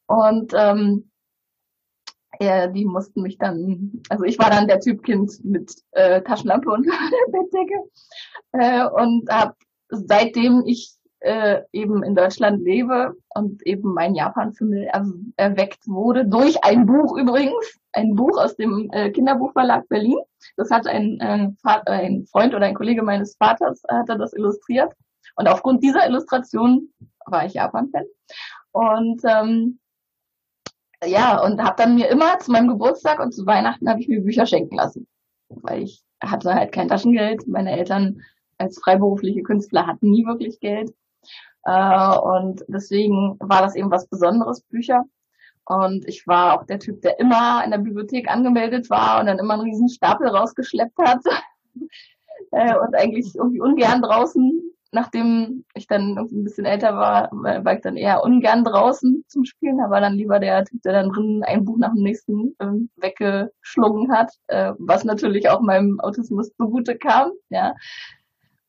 Und ähm, ja, die mussten mich dann, also ich war dann der Typ Kind mit äh, Taschenlampe und [laughs] Bettdecke äh, und habe seitdem ich äh, eben in Deutschland lebe und eben mein Japan-Film erweckt wurde durch ein Buch übrigens, ein Buch aus dem äh, Kinderbuchverlag Berlin. Das hat ein, äh, ein Freund oder ein Kollege meines Vaters hatte das illustriert und aufgrund dieser Illustration war ich Japan-Fan und ähm, ja und habe dann mir immer zu meinem Geburtstag und zu Weihnachten habe ich mir Bücher schenken lassen, weil ich hatte halt kein Taschengeld. Meine Eltern als freiberufliche Künstler hatten nie wirklich Geld. Äh, und deswegen war das eben was Besonderes, Bücher. Und ich war auch der Typ, der immer in der Bibliothek angemeldet war und dann immer einen riesen Stapel rausgeschleppt hat. [laughs] äh, und eigentlich irgendwie ungern draußen, nachdem ich dann irgendwie ein bisschen älter war, war ich dann eher ungern draußen zum Spielen, aber dann lieber der Typ, der dann drin ein Buch nach dem nächsten ähm, weggeschlungen hat, äh, was natürlich auch meinem Autismus zugute kam, ja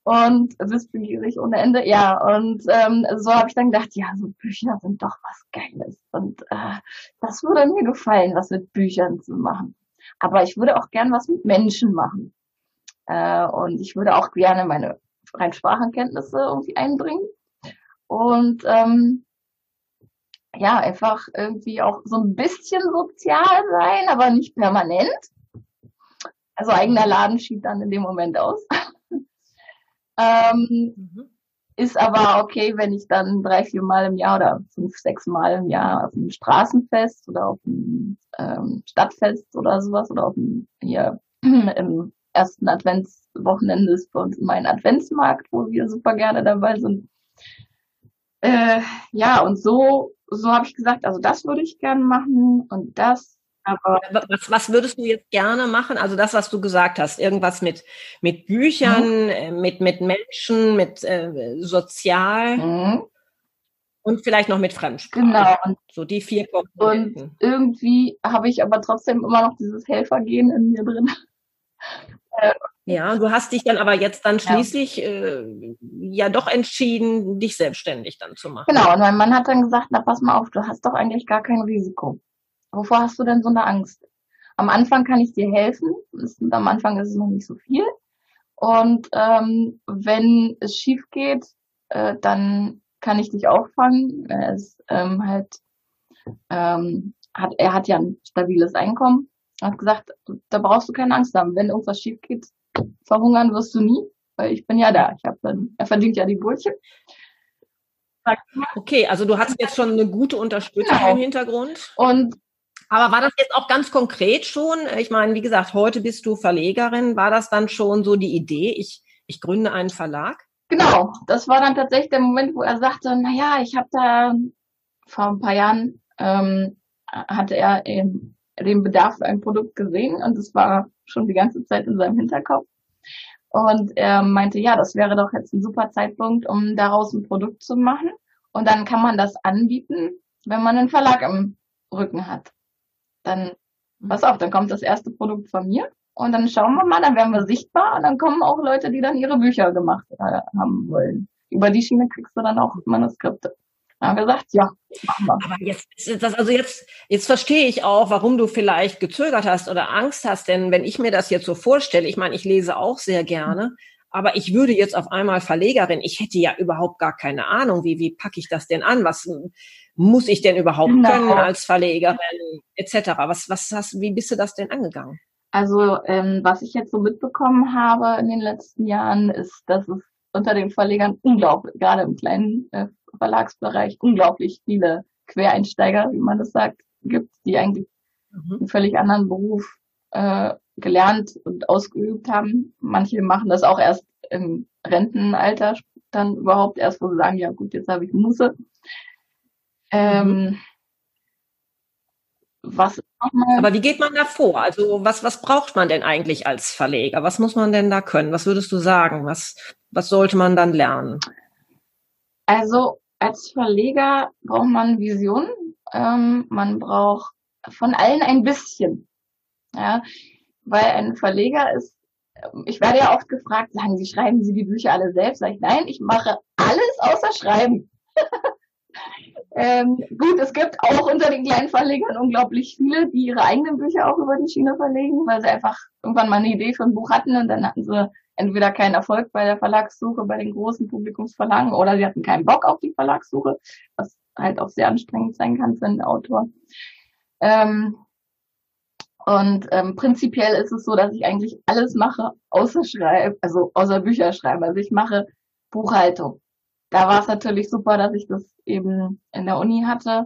und wissbegierig ohne Ende. Ja, und ähm, so habe ich dann gedacht, ja, so Bücher sind doch was Geiles. Und äh, das würde mir gefallen, was mit Büchern zu machen. Aber ich würde auch gern was mit Menschen machen. Äh, und ich würde auch gerne meine rein Sprachenkenntnisse irgendwie einbringen. Und ähm, ja, einfach irgendwie auch so ein bisschen sozial sein, aber nicht permanent. Also eigener Laden schied dann in dem Moment aus. [laughs] Ähm, mhm. Ist aber okay, wenn ich dann drei, vier Mal im Jahr oder fünf, sechs Mal im Jahr auf einem Straßenfest oder auf einem ähm, Stadtfest oder sowas oder auf einem, hier [clears throat] im ersten Adventswochenende ist bei uns mein Adventsmarkt, wo wir super gerne dabei sind. Äh, ja, und so, so habe ich gesagt, also das würde ich gerne machen und das aber was, was würdest du jetzt gerne machen? Also das, was du gesagt hast, irgendwas mit, mit Büchern, mhm. Äh, mit, mit Menschen, mit äh, sozial mhm. und vielleicht noch mit Fremdsprache. Genau. So die vier Komponenten. Und irgendwie habe ich aber trotzdem immer noch dieses Helfergehen in mir drin. [laughs] Äh, ja, du hast dich dann aber jetzt dann schließlich ja. Äh, ja doch entschieden, dich selbstständig dann zu machen. Genau, und mein Mann hat dann gesagt, na pass mal auf, du hast doch eigentlich gar kein Risiko. Wovor hast du denn so eine Angst? Am Anfang kann ich dir helfen. Ist, am Anfang ist es noch nicht so viel. Und ähm, wenn es schief geht, äh, dann kann ich dich auffangen. Er ist ähm, halt, ähm, hat, er hat ja ein stabiles Einkommen. Er hat gesagt, da brauchst du keine Angst haben. Wenn irgendwas schief geht, verhungern wirst du nie, weil ich bin ja da. Ich hab dann, er verdient ja die Brötchen. Okay, also du hast jetzt schon eine gute Unterstützung genau. im Hintergrund. Und aber war das jetzt auch ganz konkret schon? Ich meine, wie gesagt, heute bist du Verlegerin. War das dann schon so die Idee, ich, ich gründe einen Verlag? Genau, das war dann tatsächlich der Moment, wo er sagte, na ja, ich habe da vor ein paar Jahren ähm, hatte er eben den Bedarf für ein Produkt gesehen und es war schon die ganze Zeit in seinem Hinterkopf. Und er meinte, ja, das wäre doch jetzt ein super Zeitpunkt, um daraus ein Produkt zu machen. Und dann kann man das anbieten, wenn man einen Verlag im Rücken hat dann pass auf, dann kommt das erste Produkt von mir und dann schauen wir mal, dann werden wir sichtbar und dann kommen auch Leute, die dann ihre Bücher gemacht äh, haben wollen. Über die Schiene kriegst du dann auch Manuskripte. Dann haben wir gesagt, ja, machen wir. Aber jetzt das, also jetzt, jetzt verstehe ich auch, warum du vielleicht gezögert hast oder Angst hast, denn wenn ich mir das jetzt so vorstelle, ich meine, ich lese auch sehr gerne, aber ich würde jetzt auf einmal Verlegerin, ich hätte ja überhaupt gar keine Ahnung, wie, wie packe ich das denn an? Was, muss ich denn überhaupt genau. können als Verlegerin etc. Was, was hast, wie bist du das denn angegangen? Also ähm, was ich jetzt so mitbekommen habe in den letzten Jahren, ist, dass es unter den Verlegern unglaublich, gerade im kleinen äh, Verlagsbereich, unglaublich viele Quereinsteiger, wie man das sagt, gibt, die eigentlich mhm. einen völlig anderen Beruf äh, gelernt und ausgeübt haben. Manche machen das auch erst im Rentenalter, dann überhaupt erst, wo sie sagen, ja gut, jetzt habe ich Muße. Ähm, mhm. was Aber wie geht man da vor? Also was, was braucht man denn eigentlich als Verleger? Was muss man denn da können? Was würdest du sagen? Was, was sollte man dann lernen? Also als Verleger braucht man Vision. Ähm, man braucht von allen ein bisschen. Ja, weil ein Verleger ist, ich werde ja oft gefragt, sagen Sie, schreiben Sie die Bücher alle selbst? Sag ich, nein, ich mache alles außer Schreiben. [laughs] Ähm, gut, es gibt auch unter den kleinen Verlegern unglaublich viele, die ihre eigenen Bücher auch über die Schiene verlegen, weil sie einfach irgendwann mal eine Idee für ein Buch hatten und dann hatten sie entweder keinen Erfolg bei der Verlagssuche bei den großen Publikumsverlagen oder sie hatten keinen Bock auf die Verlagssuche, was halt auch sehr anstrengend sein kann für einen Autor. Ähm, und ähm, prinzipiell ist es so, dass ich eigentlich alles mache, außer schreiben, also außer Bücher schreiben. Also ich mache Buchhaltung. Da war es natürlich super, dass ich das eben in der Uni hatte.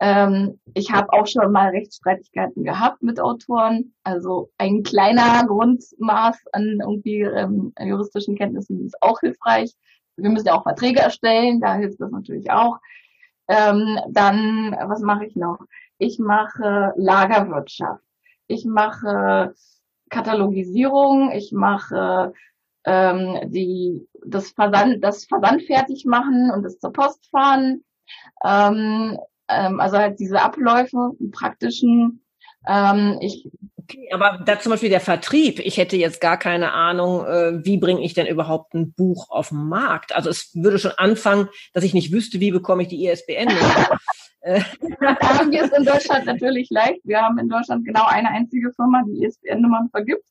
Ähm, ich habe auch schon mal Rechtsstreitigkeiten gehabt mit Autoren. Also ein kleiner Grundmaß an irgendwie ähm, juristischen Kenntnissen ist auch hilfreich. Wir müssen ja auch Verträge erstellen, da hilft das natürlich auch. Ähm, dann, was mache ich noch? Ich mache Lagerwirtschaft. Ich mache Katalogisierung. Ich mache ähm, die, das Versand, das Versand fertig machen und das zur Post fahren. Ähm, ähm, also halt diese Abläufe, praktischen. Ähm, ich Okay, aber da zum Beispiel der Vertrieb. Ich hätte jetzt gar keine Ahnung, äh, wie bringe ich denn überhaupt ein Buch auf den Markt? Also es würde schon anfangen, dass ich nicht wüsste, wie bekomme ich die ISBN. [laughs] Äh, da haben wir es in Deutschland natürlich leicht. Wir haben in Deutschland genau eine einzige Firma, die ISBN-Nummern vergibt.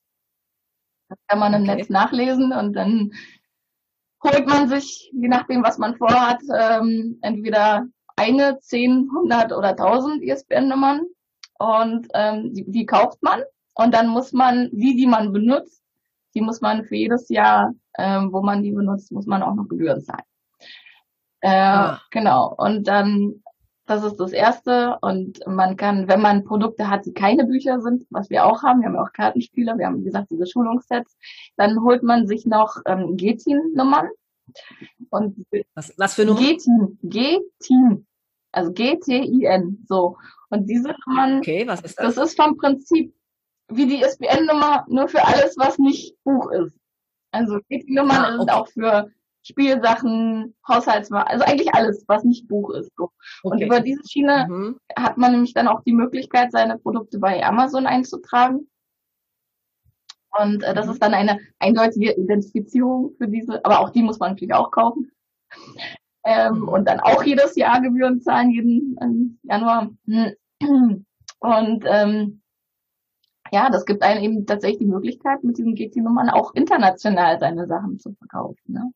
Das kann man im okay. Netz nachlesen und dann holt man sich, je nachdem, was man vorhat, ähm, entweder eine, zehn, hundert oder tausend ISBN-Nummern und ähm, die, die kauft man und dann muss man die, die man benutzt, die muss man für jedes Jahr, ähm, wo man die benutzt, muss man auch noch Gebühren zahlen. Äh, ah. Genau. Und dann, das ist das Erste. Und man kann, wenn man Produkte hat, die keine Bücher sind, was wir auch haben, wir haben ja auch Kartenspiele, wir haben, wie gesagt, diese Schulungssets, dann holt man sich noch ähm, G-Team-Nummern. Und was, was für Nummern? G-Team. G-Team. Also G-T-I-N. So. Und diese Nummern, okay, was ist das? das ist vom Prinzip wie die ISBN-Nummer nur für alles, was nicht Buch ist. Also die Nummern ah, okay. sind auch für Spielsachen, Haushaltswaren, also eigentlich alles, was nicht Buch ist. So. Und okay. über diese Schiene mhm. hat man nämlich dann auch die Möglichkeit, seine Produkte bei Amazon einzutragen. Und äh, das mhm. ist dann eine eindeutige Identifizierung für diese, aber auch die muss man natürlich auch kaufen. Ähm, mhm. Und dann auch jedes Jahr Gebühren zahlen, jeden ähm, Januar. [clears throat] Und ähm, ja, das gibt einem eben tatsächlich die Möglichkeit, mit diesen GT-Nummern auch international seine Sachen zu verkaufen. Ne?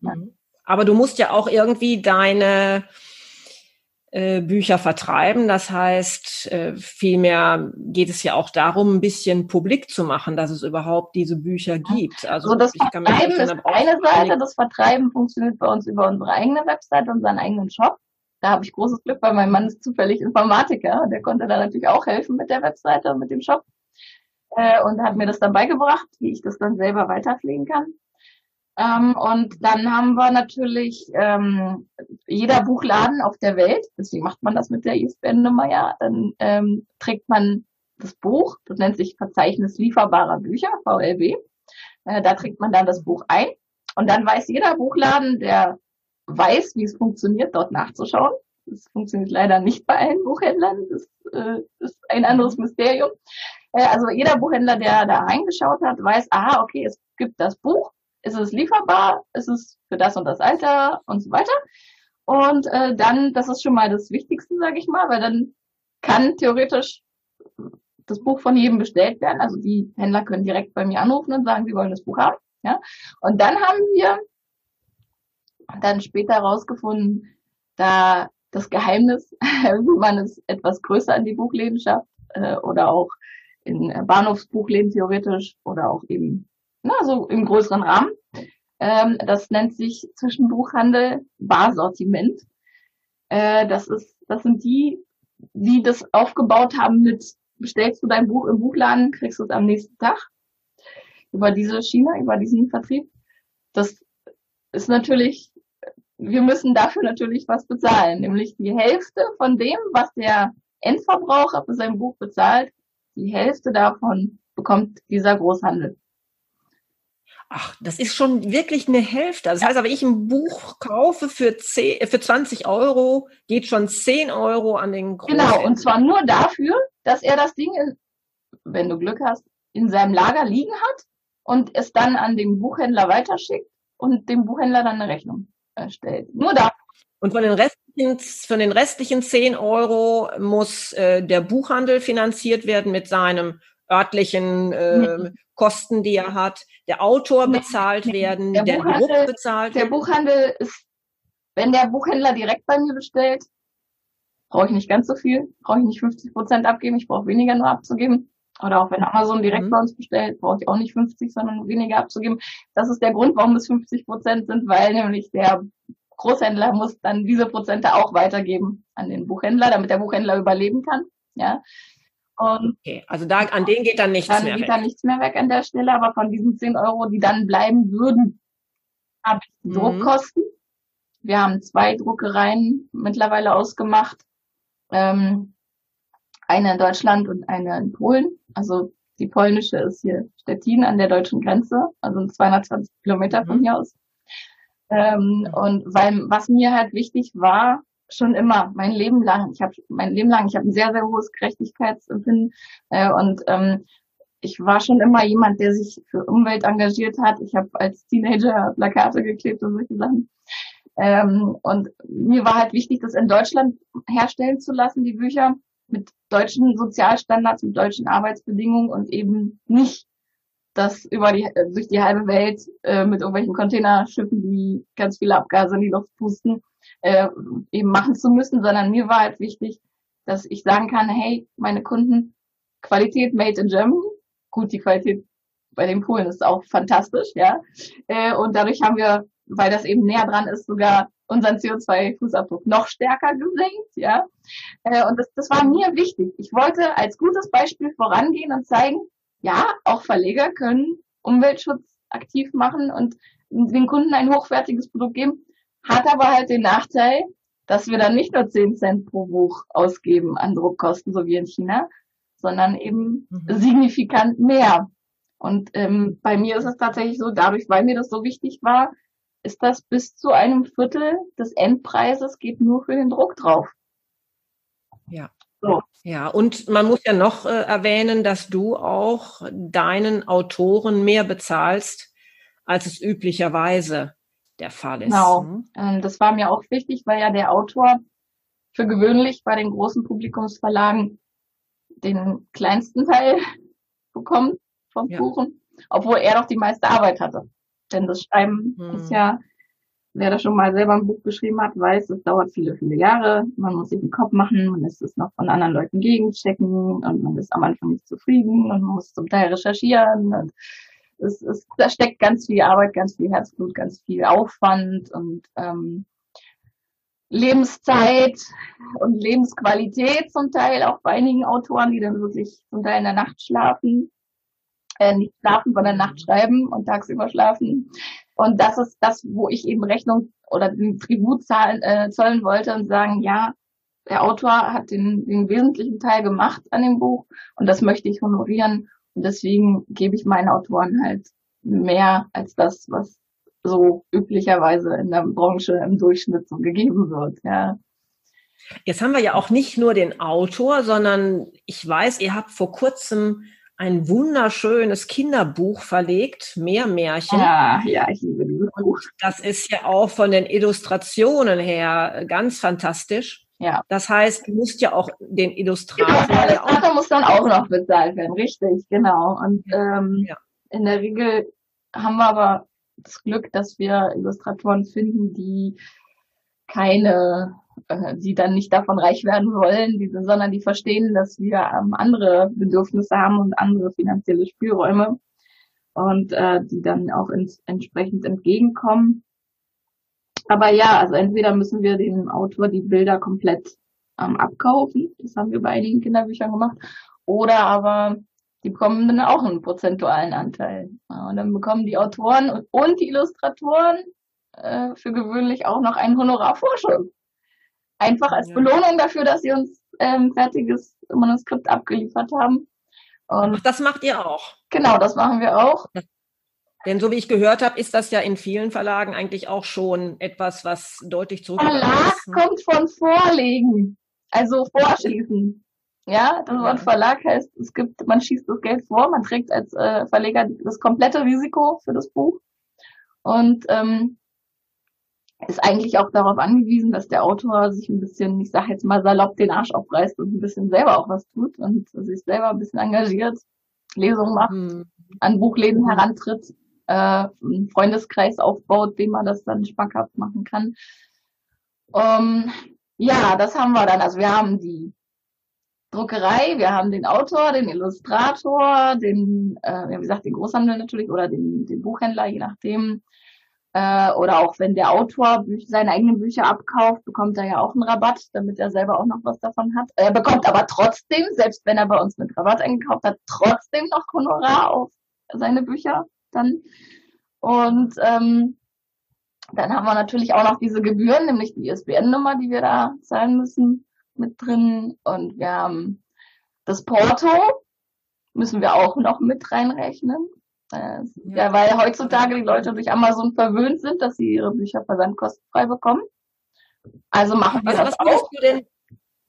Ja. Mhm. Aber du musst ja auch irgendwie deine Bücher vertreiben. Das heißt, äh, vielmehr geht es ja auch darum, ein bisschen publik zu machen, dass es überhaupt diese Bücher gibt. Also, also das Vertreiben ist eine Seite, das Vertreiben funktioniert bei uns über unsere eigene Website, unseren eigenen Shop. Da habe ich großes Glück, weil mein Mann ist zufällig Informatiker. Der konnte da natürlich auch helfen mit der Webseite und mit dem Shop. Äh, und hat mir das dann beigebracht, wie ich das dann selber weiterpflegen kann. Ähm, und dann haben wir natürlich ähm, jeder Buchladen auf der Welt, deswegen macht man das mit der ISBN-Nummer ja, dann ähm, trägt man das Buch, das nennt sich Verzeichnis lieferbarer Bücher, VLB. Äh, da trägt man dann das Buch ein und dann weiß jeder Buchladen, der weiß, wie es funktioniert, dort nachzuschauen. Das funktioniert leider nicht bei allen Buchhändlern. Das äh, ist ein anderes Mysterium. Äh, also jeder Buchhändler, der da reingeschaut hat, weiß, aha, okay, es gibt das Buch, ist es lieferbar, ist es für das und das Alter und so weiter. Und äh, dann, das ist schon mal das Wichtigste, sage ich mal, weil dann kann theoretisch das Buch von jedem bestellt werden. Also die Händler können direkt bei mir anrufen und sagen, sie wollen das Buch haben. Ja? Und dann haben wir dann später herausgefunden, da das Geheimnis, [laughs] wie man es etwas größer in die Buchläden schafft äh, oder auch in Bahnhofsbuchläden theoretisch oder auch eben na, so im größeren Rahmen. Ähm, das nennt sich Zwischenbuchhandel Barsortiment. Äh, das ist, das sind die, die das aufgebaut haben mit bestellst du dein Buch im Buchladen, kriegst du es am nächsten Tag über diese Schiene, über diesen Vertrieb. Das ist natürlich wir müssen dafür natürlich was bezahlen, nämlich die Hälfte von dem, was der Endverbraucher für sein Buch bezahlt, die Hälfte davon bekommt dieser Großhandel. Ach, das ist schon wirklich eine Hälfte. Das heißt, aber ich ein Buch kaufe für, 10, für 20 Euro, geht schon 10 Euro an den Großhändler. Genau, und zwar nur dafür, dass er das Ding, wenn du Glück hast, in seinem Lager liegen hat und es dann an den Buchhändler weiterschickt und dem Buchhändler dann eine Rechnung erstellt. Nur da. Und von den restlichen, von den restlichen 10 Euro muss äh, der Buchhandel finanziert werden mit seinem örtlichen äh, Kosten, die er hat, der Autor bezahlt werden, der, der Druck bezahlt Der Buchhandel ist, wenn der Buchhändler direkt bei mir bestellt, brauche ich nicht ganz so viel, brauche ich nicht 50 Prozent abgeben, ich brauche weniger nur abzugeben. Oder auch wenn Amazon direkt mhm. bei uns bestellt, brauche ich auch nicht 50, sondern weniger abzugeben. Das ist der Grund, warum es 50 Prozent sind, weil nämlich der Großhändler muss dann diese Prozente auch weitergeben an den Buchhändler, damit der Buchhändler überleben kann. Ja. Und okay, also da, an denen geht dann nichts dann mehr weg. Dann geht dann nichts mehr weg an der Stelle, aber von diesen 10 Euro, die dann bleiben würden, habe ich die mhm. Druckkosten. Wir haben zwei Druckereien mittlerweile ausgemacht. Ähm, eine in Deutschland und eine in Polen. Also die polnische ist hier Stettin an der deutschen Grenze, also 220 Kilometer von mhm. hier aus. Ähm, und weil was mir halt wichtig war, schon immer, mein Leben lang, ich habe mein Leben lang, ich habe ein sehr, sehr hohes Gerechtigkeitsempfinden äh, und ähm, ich war schon immer jemand, der sich für Umwelt engagiert hat. Ich habe als Teenager Plakate geklebt und solche Sachen. Ähm, und mir war halt wichtig, das in Deutschland herstellen zu lassen, die Bücher mit deutschen Sozialstandards, mit deutschen Arbeitsbedingungen und eben nicht das über die, durch die halbe Welt äh, mit irgendwelchen Containerschiffen, die ganz viele Abgase in die Luft pusten, äh, eben machen zu müssen, sondern mir war halt wichtig, dass ich sagen kann, hey, meine Kunden, Qualität made in Germany, gut, die Qualität bei den Polen ist auch fantastisch, ja. Äh, und dadurch haben wir, weil das eben näher dran ist, sogar unseren CO2-Fußabdruck noch stärker gesenkt, ja. Äh, und das, das war mir wichtig. Ich wollte als gutes Beispiel vorangehen und zeigen, ja, auch Verleger können Umweltschutz aktiv machen und den Kunden ein hochwertiges Produkt geben, hat aber halt den Nachteil, dass wir dann nicht nur 10 Cent pro Buch ausgeben an Druckkosten, so wie in China, sondern eben mhm. signifikant mehr. Und ähm, bei mir ist es tatsächlich so, dadurch, weil mir das so wichtig war, ist das bis zu einem Viertel des Endpreises geht nur für den Druck drauf. Ja. So. Ja, und man muss ja noch äh, erwähnen, dass du auch deinen Autoren mehr bezahlst, als es üblicherweise der Fall ist. Genau. Hm? Ähm, das war mir auch wichtig, weil ja der Autor für gewöhnlich bei den großen Publikumsverlagen den kleinsten Teil [laughs] bekommt vom ja. Kuchen, obwohl er doch die meiste Arbeit hatte. Denn das Schreiben hm. ist ja, wer da schon mal selber ein Buch geschrieben hat, weiß, es dauert viele, viele Jahre. Man muss sich den Kopf machen, man lässt es noch von anderen Leuten gegenchecken und man ist am Anfang nicht zufrieden und man muss zum Teil recherchieren und es, es, da steckt ganz viel Arbeit, ganz viel Herzblut, ganz viel Aufwand und ähm, Lebenszeit und Lebensqualität zum Teil, auch bei einigen Autoren, die dann wirklich zum Teil in der Nacht schlafen äh, nicht schlafen, sondern Nacht schreiben und tagsüber schlafen. Und das ist das, wo ich eben Rechnung oder den Tribut zahlen, äh, zollen wollte und sagen, ja, der Autor hat den, den wesentlichen Teil gemacht an dem Buch und das möchte ich honorieren. Und deswegen gebe ich meinen Autoren halt mehr als das, was so üblicherweise in der Branche im Durchschnitt so gegeben wird, ja. Jetzt haben wir ja auch nicht nur den Autor, sondern ich weiß, ihr habt vor kurzem ein wunderschönes Kinderbuch verlegt, Meermärchen. Ja, ja, ich liebe dieses Buch. Das ist ja auch von den Illustrationen her ganz fantastisch. Ja. Das heißt, du musst ja auch den Illustrator. Genau, der Illustrator muss dann auch noch bezahlt werden, richtig, genau. Und ähm, ja. in der Regel haben wir aber das Glück, dass wir Illustratoren finden, die keine äh, die dann nicht davon reich werden wollen, die, sondern die verstehen, dass wir ähm, andere Bedürfnisse haben und andere finanzielle Spielräume und äh, die dann auch ins, entsprechend entgegenkommen. Aber ja, also entweder müssen wir dem Autor die Bilder komplett ähm, abkaufen, das haben wir bei einigen Kinderbüchern gemacht, oder aber die bekommen dann auch einen prozentualen Anteil. Und dann bekommen die Autoren und, und die Illustratoren äh, für gewöhnlich auch noch einen Honorarvorschuss. Einfach als ja. Belohnung dafür, dass sie uns ähm, fertiges Manuskript abgeliefert haben. Und Ach, das macht ihr auch. Genau, das machen wir auch. Denn so wie ich gehört habe, ist das ja in vielen Verlagen eigentlich auch schon etwas, was deutlich zurück Verlag ist. Kommt von Vorlegen, also Vorschießen. Ja, das Wort Verlag heißt, es gibt, man schießt das Geld vor, man trägt als äh, Verleger das komplette Risiko für das Buch. Und ähm, ist eigentlich auch darauf angewiesen, dass der Autor sich ein bisschen, ich sage jetzt mal salopp, den Arsch aufreißt und ein bisschen selber auch was tut und sich selber ein bisschen engagiert. Lesungen macht, mhm. an Buchläden herantritt, äh, einen Freundeskreis aufbaut, dem man das dann schmackhaft machen kann. Um, ja, das haben wir dann. Also wir haben die Druckerei, wir haben den Autor, den Illustrator, den, äh, wie gesagt, den Großhandel natürlich oder den, den Buchhändler, je nachdem. Äh, oder auch wenn der Autor seine eigenen Bücher abkauft, bekommt er ja auch einen Rabatt, damit er selber auch noch was davon hat. Er bekommt aber trotzdem, selbst wenn er bei uns mit Rabatt eingekauft hat, trotzdem noch Honorar auf seine Bücher dann. Und ähm, dann haben wir natürlich auch noch diese Gebühren, nämlich die ISBN-Nummer, die wir da zahlen müssen, mit drin. Und wir haben das Porto, müssen wir auch noch mit reinrechnen. Äh, ja. weil heutzutage die Leute durch Amazon verwöhnt sind, dass sie ihre Bücher versandkostenfrei bekommen. Also machen wir was, das was auch. Denn,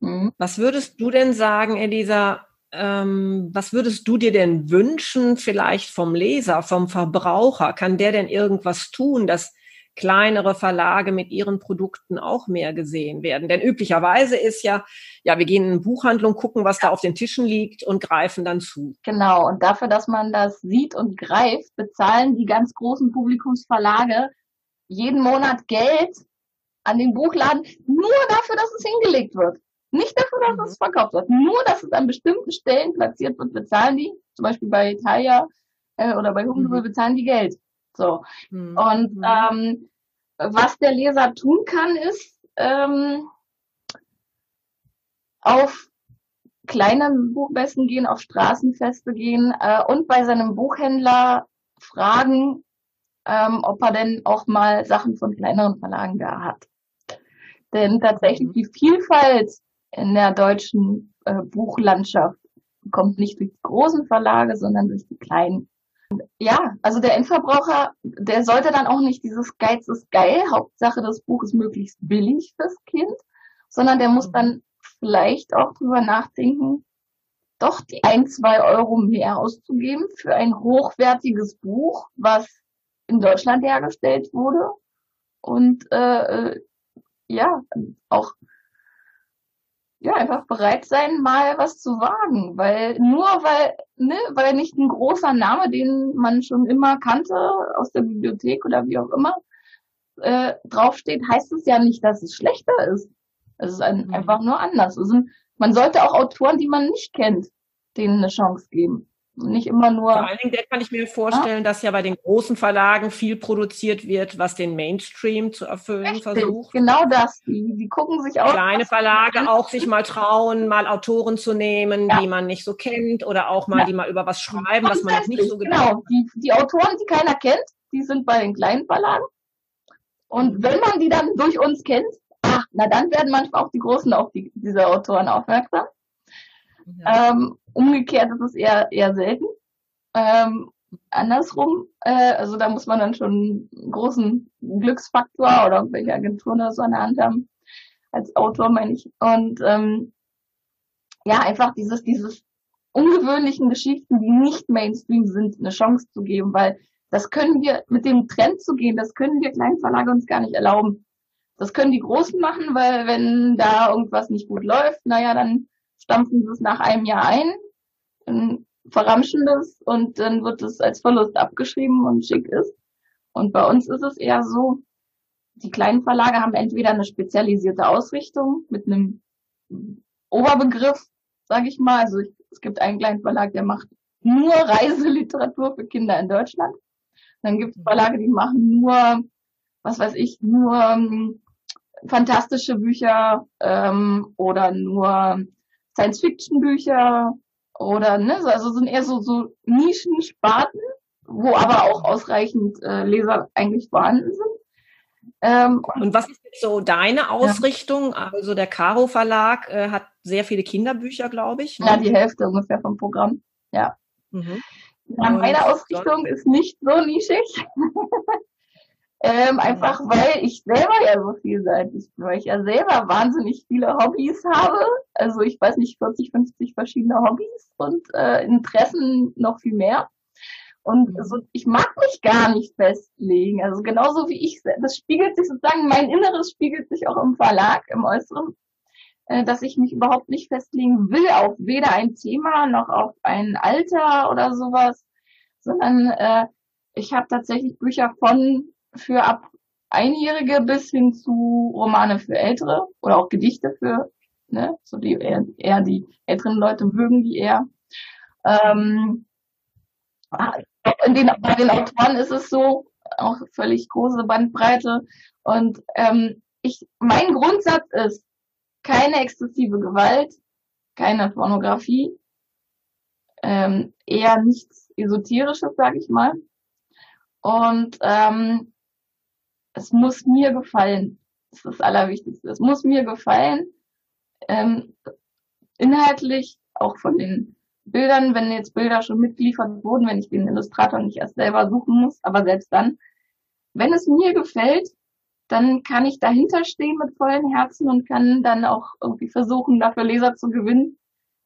hm. Was würdest du denn sagen, Elisa, ähm, was würdest du dir denn wünschen, vielleicht vom Leser, vom Verbraucher? Kann der denn irgendwas tun, dass kleinere Verlage mit ihren Produkten auch mehr gesehen werden? Denn üblicherweise ist ja, ja, wir gehen in eine Buchhandlung, gucken, was da auf den Tischen liegt und greifen dann zu. Genau. Und dafür, dass man das sieht und greift, bezahlen die ganz großen Publikumsverlage jeden Monat Geld an den Buchladen nur dafür, dass es hingelegt wird. Nicht dafür, dass mhm. es verkauft wird. Nur, dass es an bestimmten Stellen platziert wird, bezahlen die. Zum Beispiel bei Italia äh, oder bei Hugendubel mhm. bezahlen die Geld. So. Mhm. Und mhm. ähm, was der Leser tun kann, ist ähm, auf kleine Buchmessen gehen, auf Straßenfeste gehen äh, und bei seinem Buchhändler fragen, ähm, ob er denn auch mal Sachen von kleineren Verlagen da hat. Denn tatsächlich mhm. die Vielfalt in der deutschen äh, Buchlandschaft kommt nicht durch die großen Verlage, sondern durch die kleinen. Ja, also der Endverbraucher, der sollte dann auch nicht dieses Geiz ist geil, Hauptsache das Buch ist möglichst billig fürs Kind, sondern der muss mhm. dann vielleicht auch drüber nachdenken, doch die ein, zwei Euro mehr auszugeben für ein hochwertiges Buch, was in Deutschland hergestellt wurde und äh, äh ja, auch ja, einfach bereit sein, mal was zu wagen, weil nur weil, ne, weil nicht ein großer Name, den man schon immer kannte aus der Bibliothek oder wie auch immer, äh, draufsteht, heißt es ja nicht, dass es schlechter ist. Es ist ein, mhm. einfach nur anders. Also, man sollte auch Autoren, die man nicht kennt, denen eine Chance geben. Nicht immer nur. Vor allen Dingen, der kann ich mir vorstellen, ja? dass ja bei den großen Verlagen viel produziert wird, was den Mainstream zu erfüllen Richtig, versucht. Genau das. Die, die gucken sich auch. Kleine Verlage auch sich mal trauen, mal Autoren zu nehmen, ja. die man nicht so kennt oder auch mal, ja. die mal über was schreiben, was man noch nicht so genau. Genau. Die, die Autoren, die keiner kennt, die sind bei den kleinen Verlagen. Und wenn man die dann durch uns kennt, ach, na dann werden manchmal auch die Großen auf die, diese Autoren aufmerksam. Ähm, umgekehrt ist es eher, eher selten. Ähm, andersrum, äh, also da muss man dann schon einen großen Glücksfaktor oder welche Agenturen da so an der Hand haben, als Autor meine ich. Und ähm, ja, einfach dieses, dieses ungewöhnlichen Geschichten, die nicht Mainstream sind, eine Chance zu geben, weil das können wir, mit dem Trend zu gehen, das können wir kleinen Verlage uns gar nicht erlauben. Das können die Großen machen, weil wenn da irgendwas nicht gut läuft, naja, dann stampfen sie es nach einem Jahr ein, dann verramschen das und dann wird es als Verlust abgeschrieben und schick ist. Und bei uns ist es eher so, die kleinen Verlage haben entweder eine spezialisierte Ausrichtung mit einem Oberbegriff, sage ich mal. Also ich, es gibt einen kleinen Verlag, der macht nur Reiseliteratur für Kinder in Deutschland. Dann gibt es Verlage, die machen nur, was weiß ich, nur ähm, fantastische Bücher ähm, oder nur Science-Fiction-Bücher oder ne, also sind eher so, so Nischensparten, wo aber auch ausreichend äh, Leser eigentlich vorhanden sind. Ähm, und was ist jetzt so deine Ausrichtung? Ja. Also der Caro Verlag äh, hat sehr viele Kinderbücher, glaube ich. Ne? Ja, die Hälfte ungefähr vom Programm. Ja. Mhm. ja meine Ausrichtung ist nicht so nischig. [laughs] Ähm, einfach weil ich selber ja so vielseitig bin, weil ich ja selber wahnsinnig viele Hobbys habe. Also ich weiß nicht, 40, 50 verschiedene Hobbys und äh, Interessen noch viel mehr. Und mhm. also ich mag mich gar nicht festlegen. Also genauso wie ich, das spiegelt sich sozusagen, mein Inneres spiegelt sich auch im Verlag, im Äußeren. äh, dass ich mich überhaupt nicht festlegen will auf weder ein Thema noch auf ein Alter oder sowas, sondern äh, ich habe tatsächlich Bücher von für ab Einjährige bis hin zu Romane für Ältere oder auch Gedichte für, ne, so die eher, eher die älteren Leute mögen die eher. Ähm, in den, bei den Autoren ist es so, auch völlig große Bandbreite. Und ähm, ich, mein Grundsatz ist, keine exzessive Gewalt, keine Pornografie, ähm, eher nichts Esoterisches, sag ich mal. Und ähm, es muss mir gefallen. Das ist das Allerwichtigste. Es muss mir gefallen. Ähm, inhaltlich, auch von den Bildern, wenn jetzt Bilder schon mitgeliefert wurden, wenn ich den Illustrator nicht erst selber suchen muss, aber selbst dann, wenn es mir gefällt, dann kann ich dahinter stehen mit vollen Herzen und kann dann auch irgendwie versuchen, dafür Leser zu gewinnen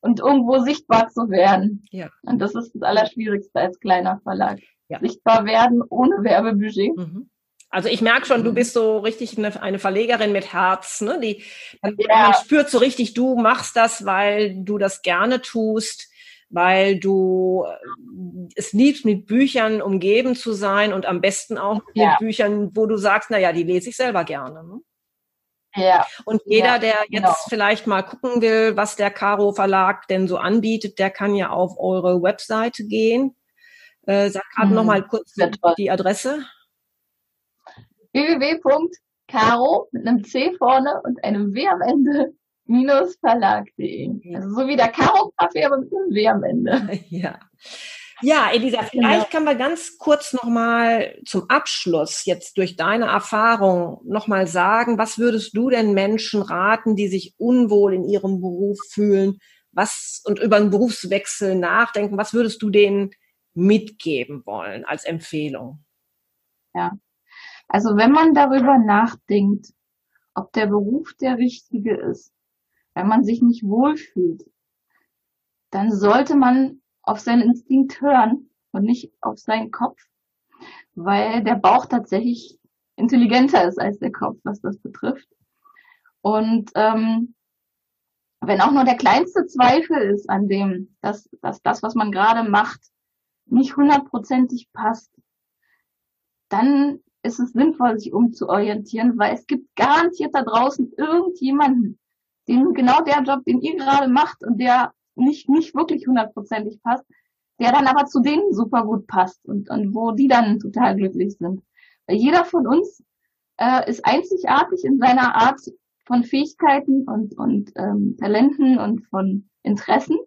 und irgendwo sichtbar zu werden. Ja. Und das ist das Allerschwierigste als kleiner Verlag. Ja. Sichtbar werden ohne Werbebudget. Mhm. Also ich merke schon, du mhm. bist so richtig eine, eine Verlegerin mit Herz, ne? Die, man, ja. man spürt so richtig, du machst das, weil du das gerne tust, weil du äh, es liebst, mit Büchern umgeben zu sein und am besten auch ja. mit Büchern, wo du sagst, na ja, die lese ich selber gerne. Ne? Ja. Und jeder, ja, der jetzt genau. vielleicht mal gucken will, was der Caro Verlag denn so anbietet, der kann ja auf eure Webseite gehen. Äh, sag gerade hm, noch mal kurz die Adresse www.caro mit einem C vorne und einem W am Ende [laughs] minus verlag.de. Also so wie der Karo-Kaffee, aber mit einem W am Ende. [laughs] Ja. Ja, Elisa, vielleicht können wir ganz kurz nochmal zum Abschluss jetzt durch deine Erfahrung nochmal sagen, was würdest du denn Menschen raten, die sich unwohl in ihrem Beruf fühlen, was und über einen Berufswechsel nachdenken, was würdest du denen mitgeben wollen als Empfehlung? Ja, also wenn man darüber nachdenkt, ob der Beruf der richtige ist, wenn man sich nicht wohlfühlt, dann sollte man auf seinen Instinkt hören und nicht auf seinen Kopf, weil der Bauch tatsächlich intelligenter ist als der Kopf, was das betrifft. Und ähm, wenn auch nur der kleinste Zweifel ist an dem, dass, dass das, was man gerade macht, nicht hundertprozentig passt, dann ist es sinnvoll, sich umzuorientieren, weil es gibt garantiert da draußen irgendjemanden, den genau der Job, den ihr gerade macht und der nicht, nicht wirklich hundertprozentig passt, der dann aber zu denen super gut passt und, und wo die dann total glücklich sind. Weil jeder von uns äh, ist einzigartig in seiner Art von Fähigkeiten und, und ähm, Talenten und von Interessen.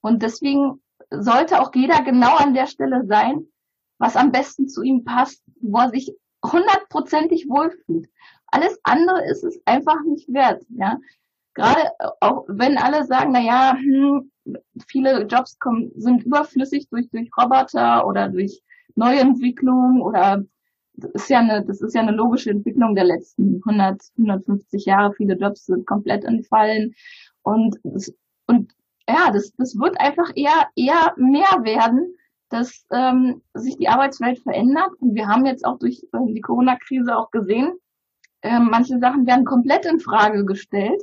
Und deswegen sollte auch jeder genau an der Stelle sein, was am besten zu ihm passt, wo er sich hundertprozentig wohlfühlt. Alles andere ist es einfach nicht wert, ja. Gerade äh, auch wenn alle sagen, na ja, hm, viele Jobs kommen, sind überflüssig durch, durch Roboter oder durch Neuentwicklung oder das ist ja eine, das ist ja eine logische Entwicklung der letzten 100, 150 Jahre. Viele Jobs sind komplett entfallen und, und ja, das, das wird einfach eher, eher mehr werden, dass ähm, sich die Arbeitswelt verändert. Und wir haben jetzt auch durch äh, die Corona-Krise auch gesehen, äh, manche Sachen werden komplett in Frage gestellt.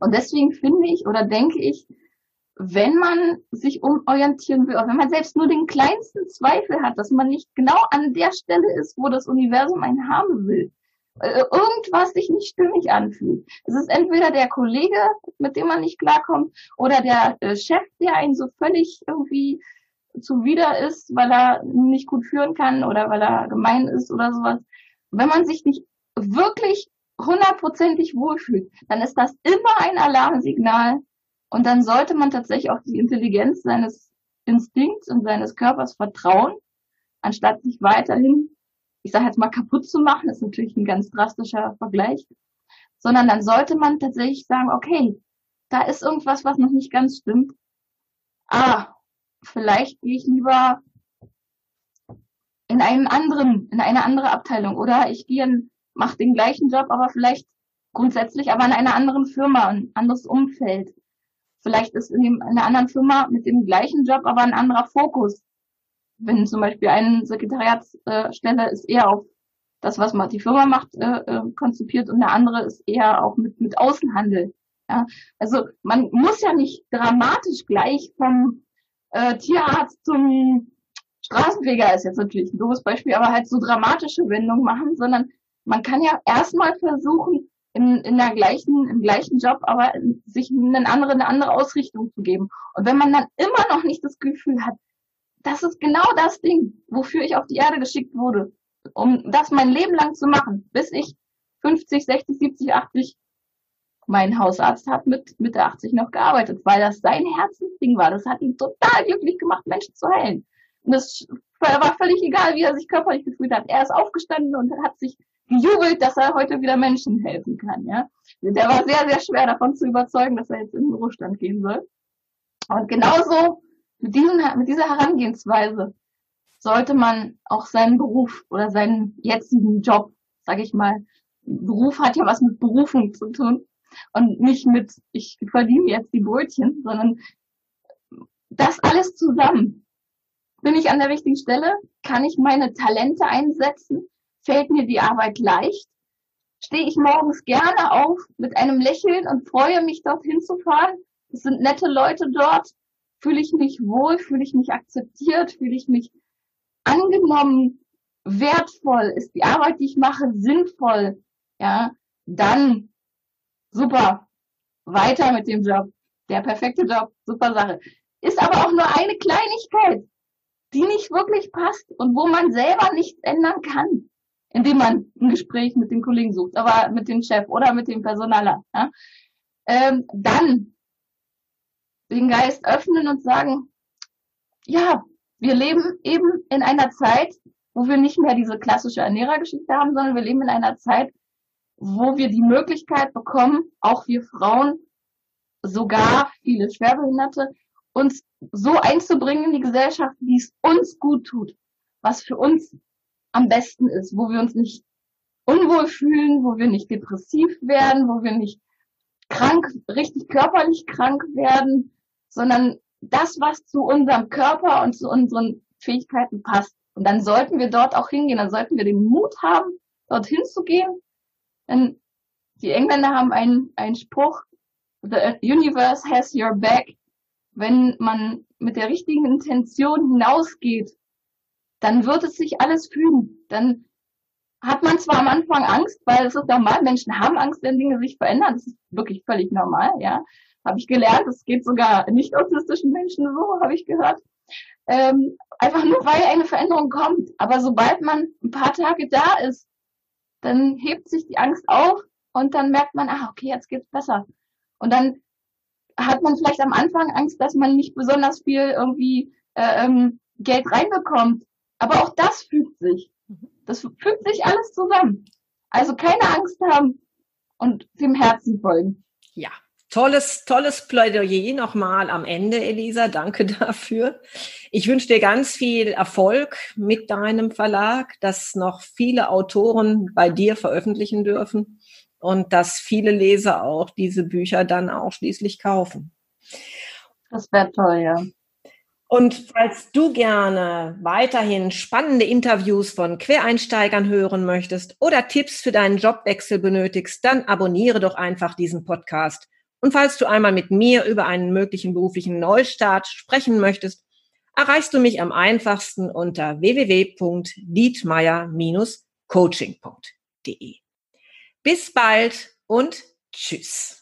Und deswegen finde ich oder denke ich, wenn man sich umorientieren will, wenn man selbst nur den kleinsten Zweifel hat, dass man nicht genau an der Stelle ist, wo das Universum einen haben will, äh, irgendwas sich nicht stimmig anfühlt. Es ist entweder der Kollege, mit dem man nicht klarkommt, oder der äh, Chef, der einen so völlig irgendwie zuwider ist, weil er nicht gut führen kann oder weil er gemein ist oder sowas. Wenn man sich nicht wirklich hundertprozentig wohlfühlt, dann ist das immer ein Alarmsignal und dann sollte man tatsächlich auch die Intelligenz seines Instinkts und seines Körpers vertrauen, anstatt sich weiterhin, ich sage jetzt mal, kaputt zu machen, das ist natürlich ein ganz drastischer Vergleich, sondern dann sollte man tatsächlich sagen, okay, da ist irgendwas, was noch nicht ganz stimmt. Ah, vielleicht gehe ich lieber in einen anderen, in eine andere Abteilung oder ich gehe in, mache den gleichen Job, aber vielleicht grundsätzlich, aber in einer anderen Firma, ein anderes Umfeld. Vielleicht ist in einer anderen Firma mit dem gleichen Job, aber ein anderer Fokus. Wenn zum Beispiel eine Sekretariatsstelle ist eher auf das, was man die Firma macht, äh, äh, konzipiert und der andere ist eher auch mit, mit Außenhandel. Ja? Also man muss ja nicht dramatisch gleich vom äh, Tierarzt zum Straßenfeger ist jetzt natürlich ein doofes Beispiel, aber halt so dramatische Wendungen machen, sondern man kann ja erstmal versuchen, in, in der gleichen, im gleichen Job, aber sich eine andere, eine andere Ausrichtung zu geben. Und wenn man dann immer noch nicht das Gefühl hat, das ist genau das Ding, wofür ich auf die Erde geschickt wurde, um das mein Leben lang zu machen, bis ich 50, 60, 70, 80 mein Hausarzt hat mit Mitte 80 noch gearbeitet, weil das sein Herzensding war. Das hat ihn total glücklich gemacht, Menschen zu heilen. Und das war völlig egal, wie er sich körperlich gefühlt hat. Er ist aufgestanden und hat sich gejubelt, dass er heute wieder Menschen helfen kann. Ja, der war sehr, sehr schwer davon zu überzeugen, dass er jetzt in den Ruhestand gehen soll. Und genauso mit, diesem, mit dieser Herangehensweise sollte man auch seinen Beruf oder seinen jetzigen Job, sage ich mal, Beruf hat ja was mit Berufung zu tun und nicht mit, ich verdiene jetzt die Brötchen, sondern das alles zusammen. Bin ich an der richtigen Stelle? Kann ich meine Talente einsetzen? Fällt mir die Arbeit leicht? Stehe ich morgens gerne auf mit einem Lächeln und freue mich, dorthin zu fahren? Es sind nette Leute dort. Fühle ich mich wohl? Fühle ich mich akzeptiert? Fühle ich mich angenommen? Wertvoll? Ist die Arbeit, die ich mache, sinnvoll? Ja, dann super. Weiter mit dem Job. Der perfekte Job. Super Sache. Ist aber auch nur eine Kleinigkeit, die nicht wirklich passt und wo man selber nichts ändern kann, indem man ein Gespräch mit den Kollegen sucht, aber mit dem Chef oder mit dem Personaler. Ja? Ähm, dann den Geist öffnen und sagen, ja, wir leben eben in einer Zeit, wo wir nicht mehr diese klassische Ernährergeschichte haben, sondern wir leben in einer Zeit, wo wir die Möglichkeit bekommen, auch wir Frauen, sogar viele Schwerbehinderte, uns so einzubringen in die Gesellschaft, wie es uns gut tut, was für uns am besten ist, wo wir uns nicht unwohl fühlen, wo wir nicht depressiv werden, wo wir nicht krank, richtig körperlich krank werden, sondern das, was zu unserem Körper und zu unseren Fähigkeiten passt. Und dann sollten wir dort auch hingehen, dann sollten wir den Mut haben, dorthin zu gehen. Denn die Engländer haben einen, einen Spruch, The universe has your back. Wenn man mit der richtigen Intention hinausgeht, dann wird es sich alles fügen. Dann hat man zwar am Anfang Angst, weil es ist normal, Menschen haben Angst, wenn Dinge sich verändern. Das ist wirklich völlig normal, ja habe ich gelernt. Es geht sogar nicht autistischen Menschen so, habe ich gehört. Ähm, einfach nur, weil eine Veränderung kommt. Aber sobald man ein paar Tage da ist, dann hebt sich die Angst auf und dann merkt man, ah, okay, jetzt geht's besser. Und dann hat man vielleicht am Anfang Angst, dass man nicht besonders viel irgendwie äh, ähm, Geld reinbekommt. Aber auch das fügt sich. Das fügt sich alles zusammen. Also keine Angst haben und dem Herzen folgen. Ja, Tolles, tolles Plädoyer nochmal am Ende, Elisa. Danke [laughs] dafür. Ich wünsche dir ganz viel Erfolg mit deinem Verlag, dass noch viele Autoren bei dir veröffentlichen dürfen und dass viele Leser auch diese Bücher dann auch schließlich kaufen. Das wäre toll, ja. Und falls du gerne weiterhin spannende Interviews von Quereinsteigern hören möchtest oder Tipps für deinen Jobwechsel benötigst, dann abonniere doch einfach diesen Podcast und falls du einmal mit mir über einen möglichen beruflichen Neustart sprechen möchtest, erreichst du mich am einfachsten unter www.dietmeier-coaching.de. Bis bald und tschüss.